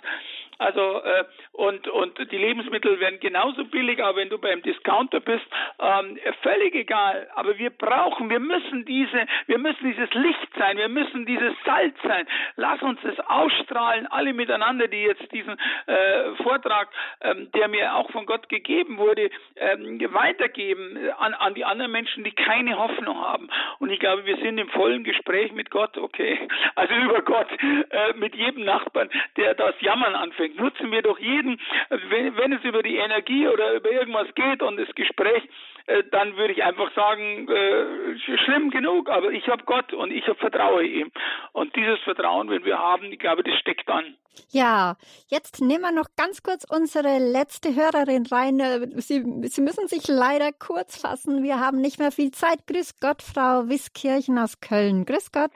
Also äh, und und die Lebensmittel werden genauso billig, aber wenn du beim Discounter bist, ähm, völlig egal. Aber wir brauchen, wir müssen diese, wir müssen dieses Licht sein, wir müssen dieses Salz sein. Lass uns das ausstrahlen, alle miteinander, die jetzt diesen äh, Vortrag, ähm, der mir auch von Gott gegeben wurde, ähm, weitergeben an, an die anderen Menschen, die keine Hoffnung haben. Und ich glaube, wir sind im vollen Gespräch mit Gott, okay, also über Gott, äh, mit jedem Nachbarn, der das Jammern anfängt. Nutzen wir doch jeden, wenn, wenn es über die Energie oder über irgendwas geht und das Gespräch, äh, dann würde ich einfach sagen, äh, schlimm genug, aber ich habe Gott und ich vertraue ihm. Und dieses Vertrauen, wenn wir haben, ich glaube, das steckt an. Ja, jetzt nehmen wir noch ganz kurz unsere letzte Hörerin rein. Sie, Sie müssen sich leider kurz fassen. Wir haben nicht mehr viel Zeit. Grüß Gott, Frau Wiskirchen aus Köln. Grüß Gott.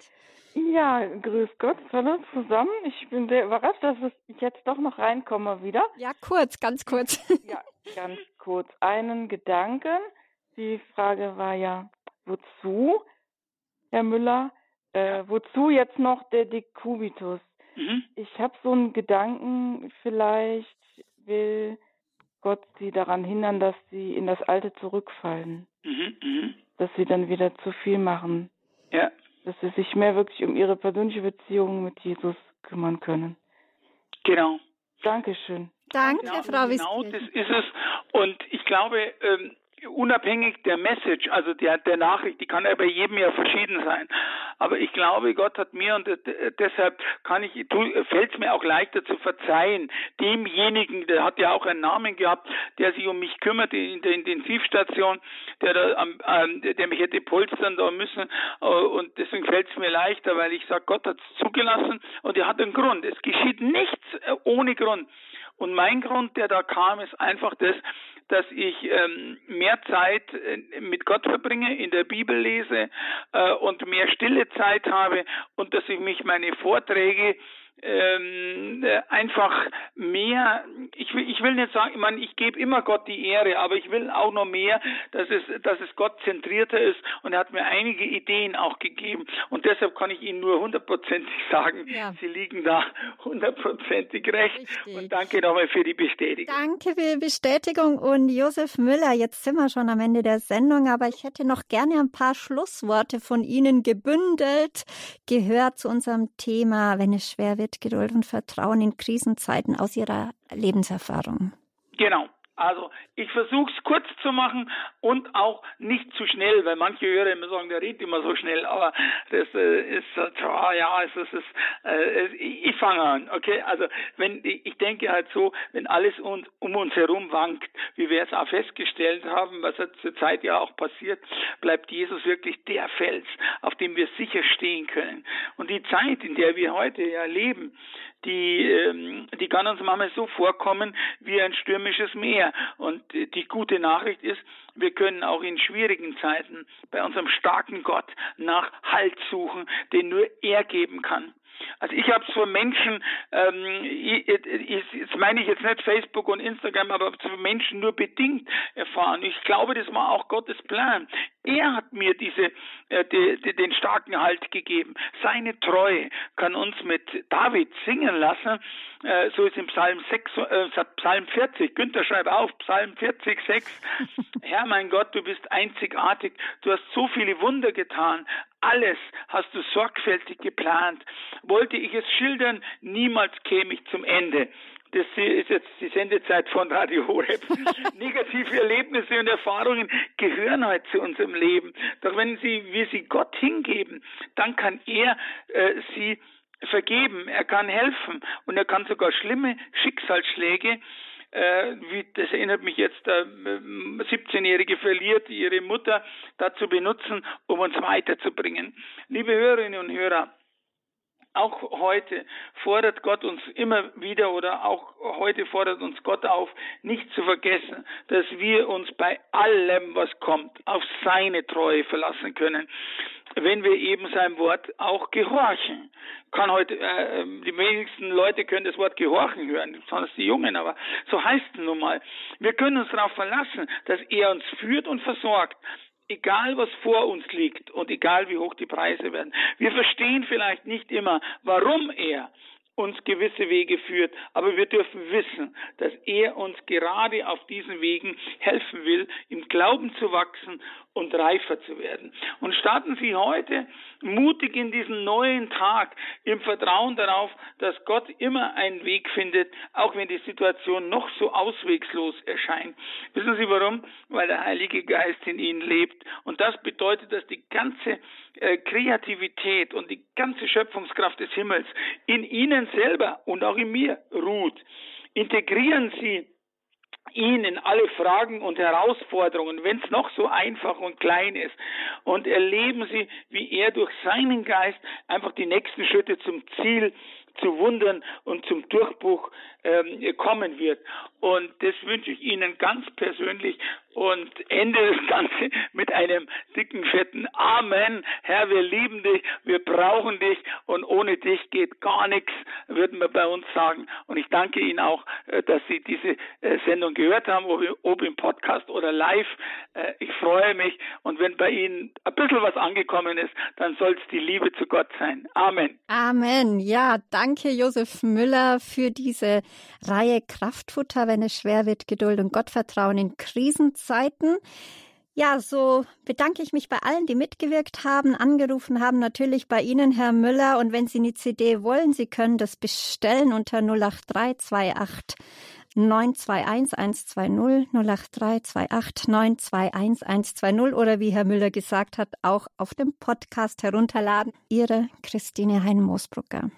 Ja, grüß Gott, hallo zusammen. Ich bin sehr überrascht, dass ich jetzt doch noch reinkomme wieder. Ja, kurz, ganz kurz. *laughs* Ja, ganz kurz. Einen Gedanken. Die Frage war ja, wozu, Herr Müller, äh, wozu jetzt noch der Dekubitus? Mhm. Ich habe so einen Gedanken, vielleicht will Gott sie daran hindern, dass sie in das Alte zurückfallen. Mhm, mh. Dass sie dann wieder zu viel machen. Ja dass sie sich mehr wirklich um ihre persönliche Beziehung mit Jesus kümmern können. Genau. Dankeschön. Danke, ja, Frau Genau, das ist es. Und ich glaube, ähm, unabhängig der Message, also der, der Nachricht, die kann ja bei jedem ja verschieden sein. Aber ich glaube, Gott hat mir und deshalb kann ich, fällt es mir auch leichter zu verzeihen, demjenigen, der hat ja auch einen Namen gehabt, der sich um mich kümmert in der Intensivstation, der da, der mich hätte polstern da müssen. Äh, und deswegen fällt es mir leichter, weil ich sage, Gott hat es zugelassen und er hat einen Grund. Es geschieht nichts äh, ohne Grund. Und mein Grund, der da kam, ist einfach das, dass ich ähm, mehr Zeit äh, mit Gott verbringe, in der Bibel lese äh, und mehr stille Zeit habe und dass ich mich meine Vorträge ähm, äh, einfach mehr, ich will, ich will nicht sagen, ich meine, ich gebe immer Gott die Ehre, aber ich will auch noch mehr, dass es, dass es Gott zentrierter ist und er hat mir einige Ideen auch gegeben und deshalb kann ich Ihnen nur hundertprozentig sagen, ja. Sie liegen da hundertprozentig recht Richtig. und danke nochmal für die Bestätigung. Danke für die Bestätigung und Josef Müller, jetzt sind wir schon am Ende der Sendung, aber ich hätte noch gerne ein paar Schlussworte von Ihnen gebündelt, gehört zu unserem Thema, wenn es schwer wird, Geduld und Vertrauen in Krisenzeiten aus Ihrer Lebenserfahrung? Genau. Also ich versuche es kurz zu machen und auch nicht zu schnell, weil manche Hörer immer sagen, der redet immer so schnell, aber das äh, ist oh, ja, es ist, äh, ich fange an, okay? Also wenn ich denke halt so, wenn alles uns, um uns herum wankt, wie wir es auch festgestellt haben, was zur Zeit ja auch passiert, bleibt Jesus wirklich der Fels, auf dem wir sicher stehen können. Und die Zeit, in der wir heute ja leben, die, ähm, die kann uns manchmal so vorkommen wie ein stürmisches Meer. Und die gute Nachricht ist, wir können auch in schwierigen Zeiten bei unserem starken Gott nach Halt suchen, den nur er geben kann. Also ich habe es von Menschen, ähm, ich, ich, jetzt meine ich jetzt nicht Facebook und Instagram, aber von Menschen nur bedingt erfahren. Ich glaube, das war auch Gottes Plan. Er hat mir diese, äh, die, die, den starken Halt gegeben. Seine Treue kann uns mit David singen lassen. Äh, so ist im Psalm 6, äh, Psalm 40. Günther schreibt auf, Psalm 40, 6. *laughs* Herr mein Gott, du bist einzigartig. Du hast so viele Wunder getan. Alles hast du sorgfältig geplant. Wollte ich es schildern, niemals käme ich zum Ende. Das ist jetzt die Sendezeit von Radio Horeb. *laughs* Negative Erlebnisse und Erfahrungen gehören heute zu unserem Leben. Doch wenn sie, wir sie Gott hingeben, dann kann er äh, sie vergeben, er kann helfen und er kann sogar schlimme Schicksalsschläge äh, wie, das erinnert mich jetzt, äh, 17-Jährige verliert ihre Mutter dazu benutzen, um uns weiterzubringen. Liebe Hörerinnen und Hörer, auch heute fordert Gott uns immer wieder oder auch heute fordert uns Gott auf, nicht zu vergessen, dass wir uns bei allem, was kommt, auf seine Treue verlassen können wenn wir eben seinem Wort auch gehorchen. Kann heute, äh, die wenigsten Leute können das Wort gehorchen hören, besonders die Jungen, aber so heißt es nun mal. Wir können uns darauf verlassen, dass er uns führt und versorgt. Egal was vor uns liegt und egal wie hoch die Preise werden. Wir verstehen vielleicht nicht immer, warum er uns gewisse Wege führt, aber wir dürfen wissen, dass er uns gerade auf diesen Wegen helfen will, im Glauben zu wachsen und reifer zu werden. Und starten Sie heute mutig in diesen neuen Tag im Vertrauen darauf, dass Gott immer einen Weg findet, auch wenn die Situation noch so auswegslos erscheint. Wissen Sie warum? Weil der Heilige Geist in Ihnen lebt. Und das bedeutet, dass die ganze äh, Kreativität und die ganze Schöpfungskraft des Himmels in Ihnen selber und auch in mir ruht. Integrieren Sie Ihnen alle Fragen und Herausforderungen, wenn es noch so einfach und klein ist. Und erleben Sie, wie er durch seinen Geist einfach die nächsten Schritte zum Ziel zu Wundern und zum Durchbruch ähm, kommen wird. Und das wünsche ich Ihnen ganz persönlich und ende das Ganze mit einem dicken, fetten Amen. Herr, wir lieben dich, wir brauchen dich und ohne dich geht gar nichts, würden wir bei uns sagen. Und ich danke Ihnen auch, äh, dass Sie diese äh, Sendung gehört haben, ob im Podcast oder live. Äh, ich freue mich und wenn bei Ihnen ein bisschen was angekommen ist, dann soll es die Liebe zu Gott sein. Amen. Amen. Ja, danke Josef Müller für diese Reihe Kraftfutter, wenn es schwer wird, Geduld und Gottvertrauen in Krisenzeiten. Ja, so bedanke ich mich bei allen, die mitgewirkt haben, angerufen haben, natürlich bei Ihnen, Herr Müller. Und wenn Sie eine CD wollen, Sie können das bestellen unter 08328 921 120 08328 921 120 oder wie Herr Müller gesagt hat, auch auf dem Podcast herunterladen. Ihre Christine Hein-Moosbrucker.